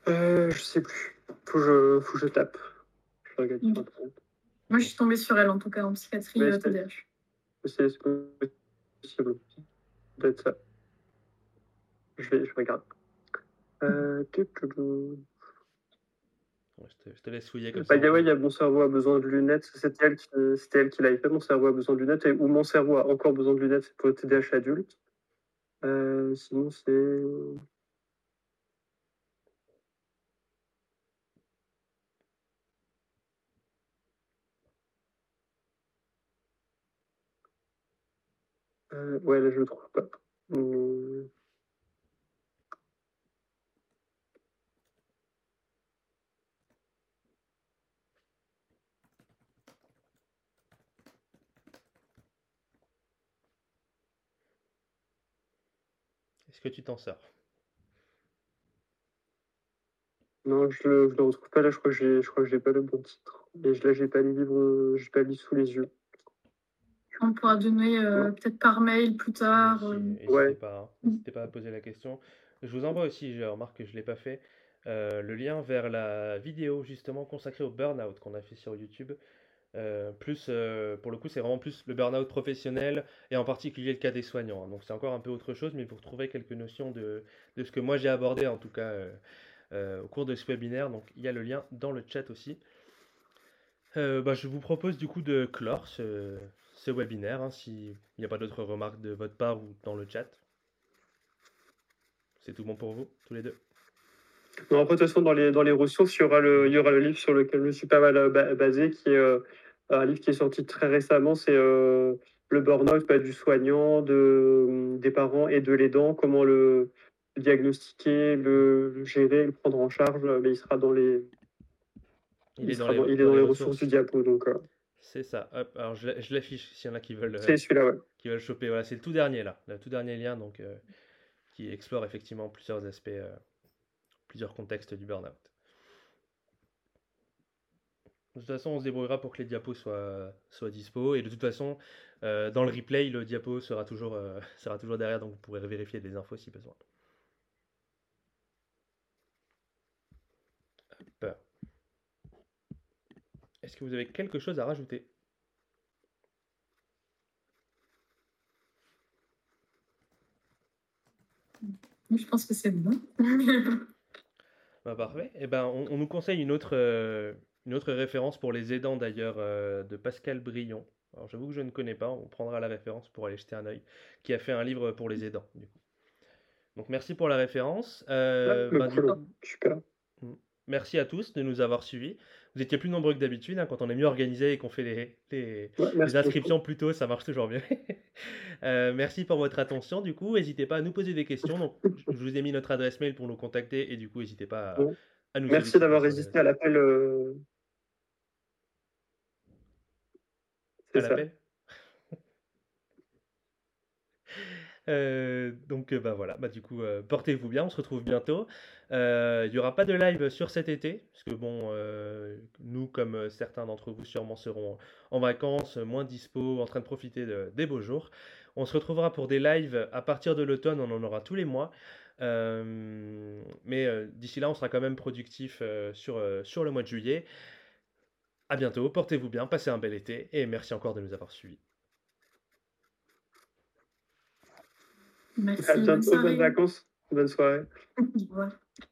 euh, Je sais plus. Faut que je, faut que je tape. Je regarde. Moi, je suis tombée sur elle, en tout cas, en psychiatrie TDAH. C'est possible. Peut-être ça. Je, vais, je regarde. Euh, je, te, je, te, laisse fouiller comme bah, ça. Ouais, il y a Mon cerveau a besoin de lunettes. C'était elle qui, elle qui l'avait fait. Mon cerveau a besoin de lunettes. Et, ou Mon cerveau a encore besoin de lunettes, c'est pour le TDAH adulte. Euh, sinon, c'est. Euh, ouais, là, je le trouve pas. Hum. Que tu t'en sors Non, je le, le retrouve pas là, je crois que j'ai, je crois que j'ai pas le bon titre. Et là, j'ai pas les livres, j'ai pas mis sous les yeux. On pourra donner euh, peut-être par mail plus tard. Euh. N'hésitez pas, hein. n'hésitez pas à poser la question. Je vous envoie aussi, je remarque que je ne l'ai pas fait, euh, le lien vers la vidéo justement consacrée au burn-out qu'on a fait sur YouTube. Euh, plus, euh, pour le coup, c'est vraiment plus le burn-out professionnel et en particulier le cas des soignants. Hein. Donc c'est encore un peu autre chose, mais vous retrouvez quelques notions de, de ce que moi j'ai abordé en tout cas euh, au cours de ce webinaire. Donc il y a le lien dans le chat aussi. Bah, je vous propose du coup de clore ce, ce webinaire, hein, s'il n'y a pas d'autres remarques de votre part ou dans le chat. C'est tout bon pour vous, tous les deux? De toute façon, dans les, dans les ressources, il y, aura le, il y aura le livre sur lequel je suis pas mal basé, qui est un livre qui est sorti très récemment, c'est euh, le burn-out bah, du soignant, de, des parents et de l'aidant, comment le, diagnostiquer, le, gérer, le prendre en charge. Mais il sera dans les, il, est, dans les, il est dans, les, ressources, du diapo. Donc, euh. C'est ça. alors je, je l'affiche s'il y en a qui veulent. C'est celui-là, ouais. Qui veulent choper. Voilà, c'est le tout dernier là, le tout dernier lien donc euh, qui explore effectivement plusieurs aspects, plusieurs contextes du burn-out. De toute façon, on se débrouillera pour que les diapos soient, soient dispo. Et de toute façon, euh, dans le replay, le diapo sera toujours, euh, [LAUGHS] sera toujours derrière, donc vous pourrez vérifier des infos si besoin. Est-ce que vous avez quelque chose à rajouter? Je pense que c'est bon. [LAUGHS] bah, parfait. Et eh ben, on, nous conseille une autre, euh, une autre référence pour les aidants d'ailleurs euh, de Pascal Brion. Alors j'avoue que je ne connais pas, on prendra la référence pour aller jeter un œil, qui a fait un livre pour les aidants. Du coup. Donc merci pour la référence. Euh, bah, hmm. Merci à tous de nous avoir suivis. Vous étiez plus nombreux que d'habitude, hein, quand on est mieux organisé et qu'on fait les, les, inscriptions plus tôt, ça marche toujours mieux. [LAUGHS] Euh, merci pour votre attention. Du coup, n'hésitez pas à nous poser des questions. Donc, je vous ai mis notre adresse mail pour nous contacter et du coup, n'hésitez pas à, nous. Merci d'avoir résisté à l'appel. L'appel. [LAUGHS] Euh, donc bah voilà, bah du coup euh, portez-vous bien, on se retrouve bientôt. Il n'y aura pas de live sur cet été, parce que bon, nous comme certains d'entre vous sûrement seront en vacances, moins dispo, en train de profiter des beaux jours. On se retrouvera pour des lives à partir de l'automne, on en aura tous les mois. mais d'ici là, on sera quand même productif sur, sur le mois de juillet. À bientôt, portez-vous bien, passez un bel été et merci encore de nous avoir suivis. Merci. À bientôt, bonnes vacances, bonne soirée. [LAUGHS] [LAUGHS]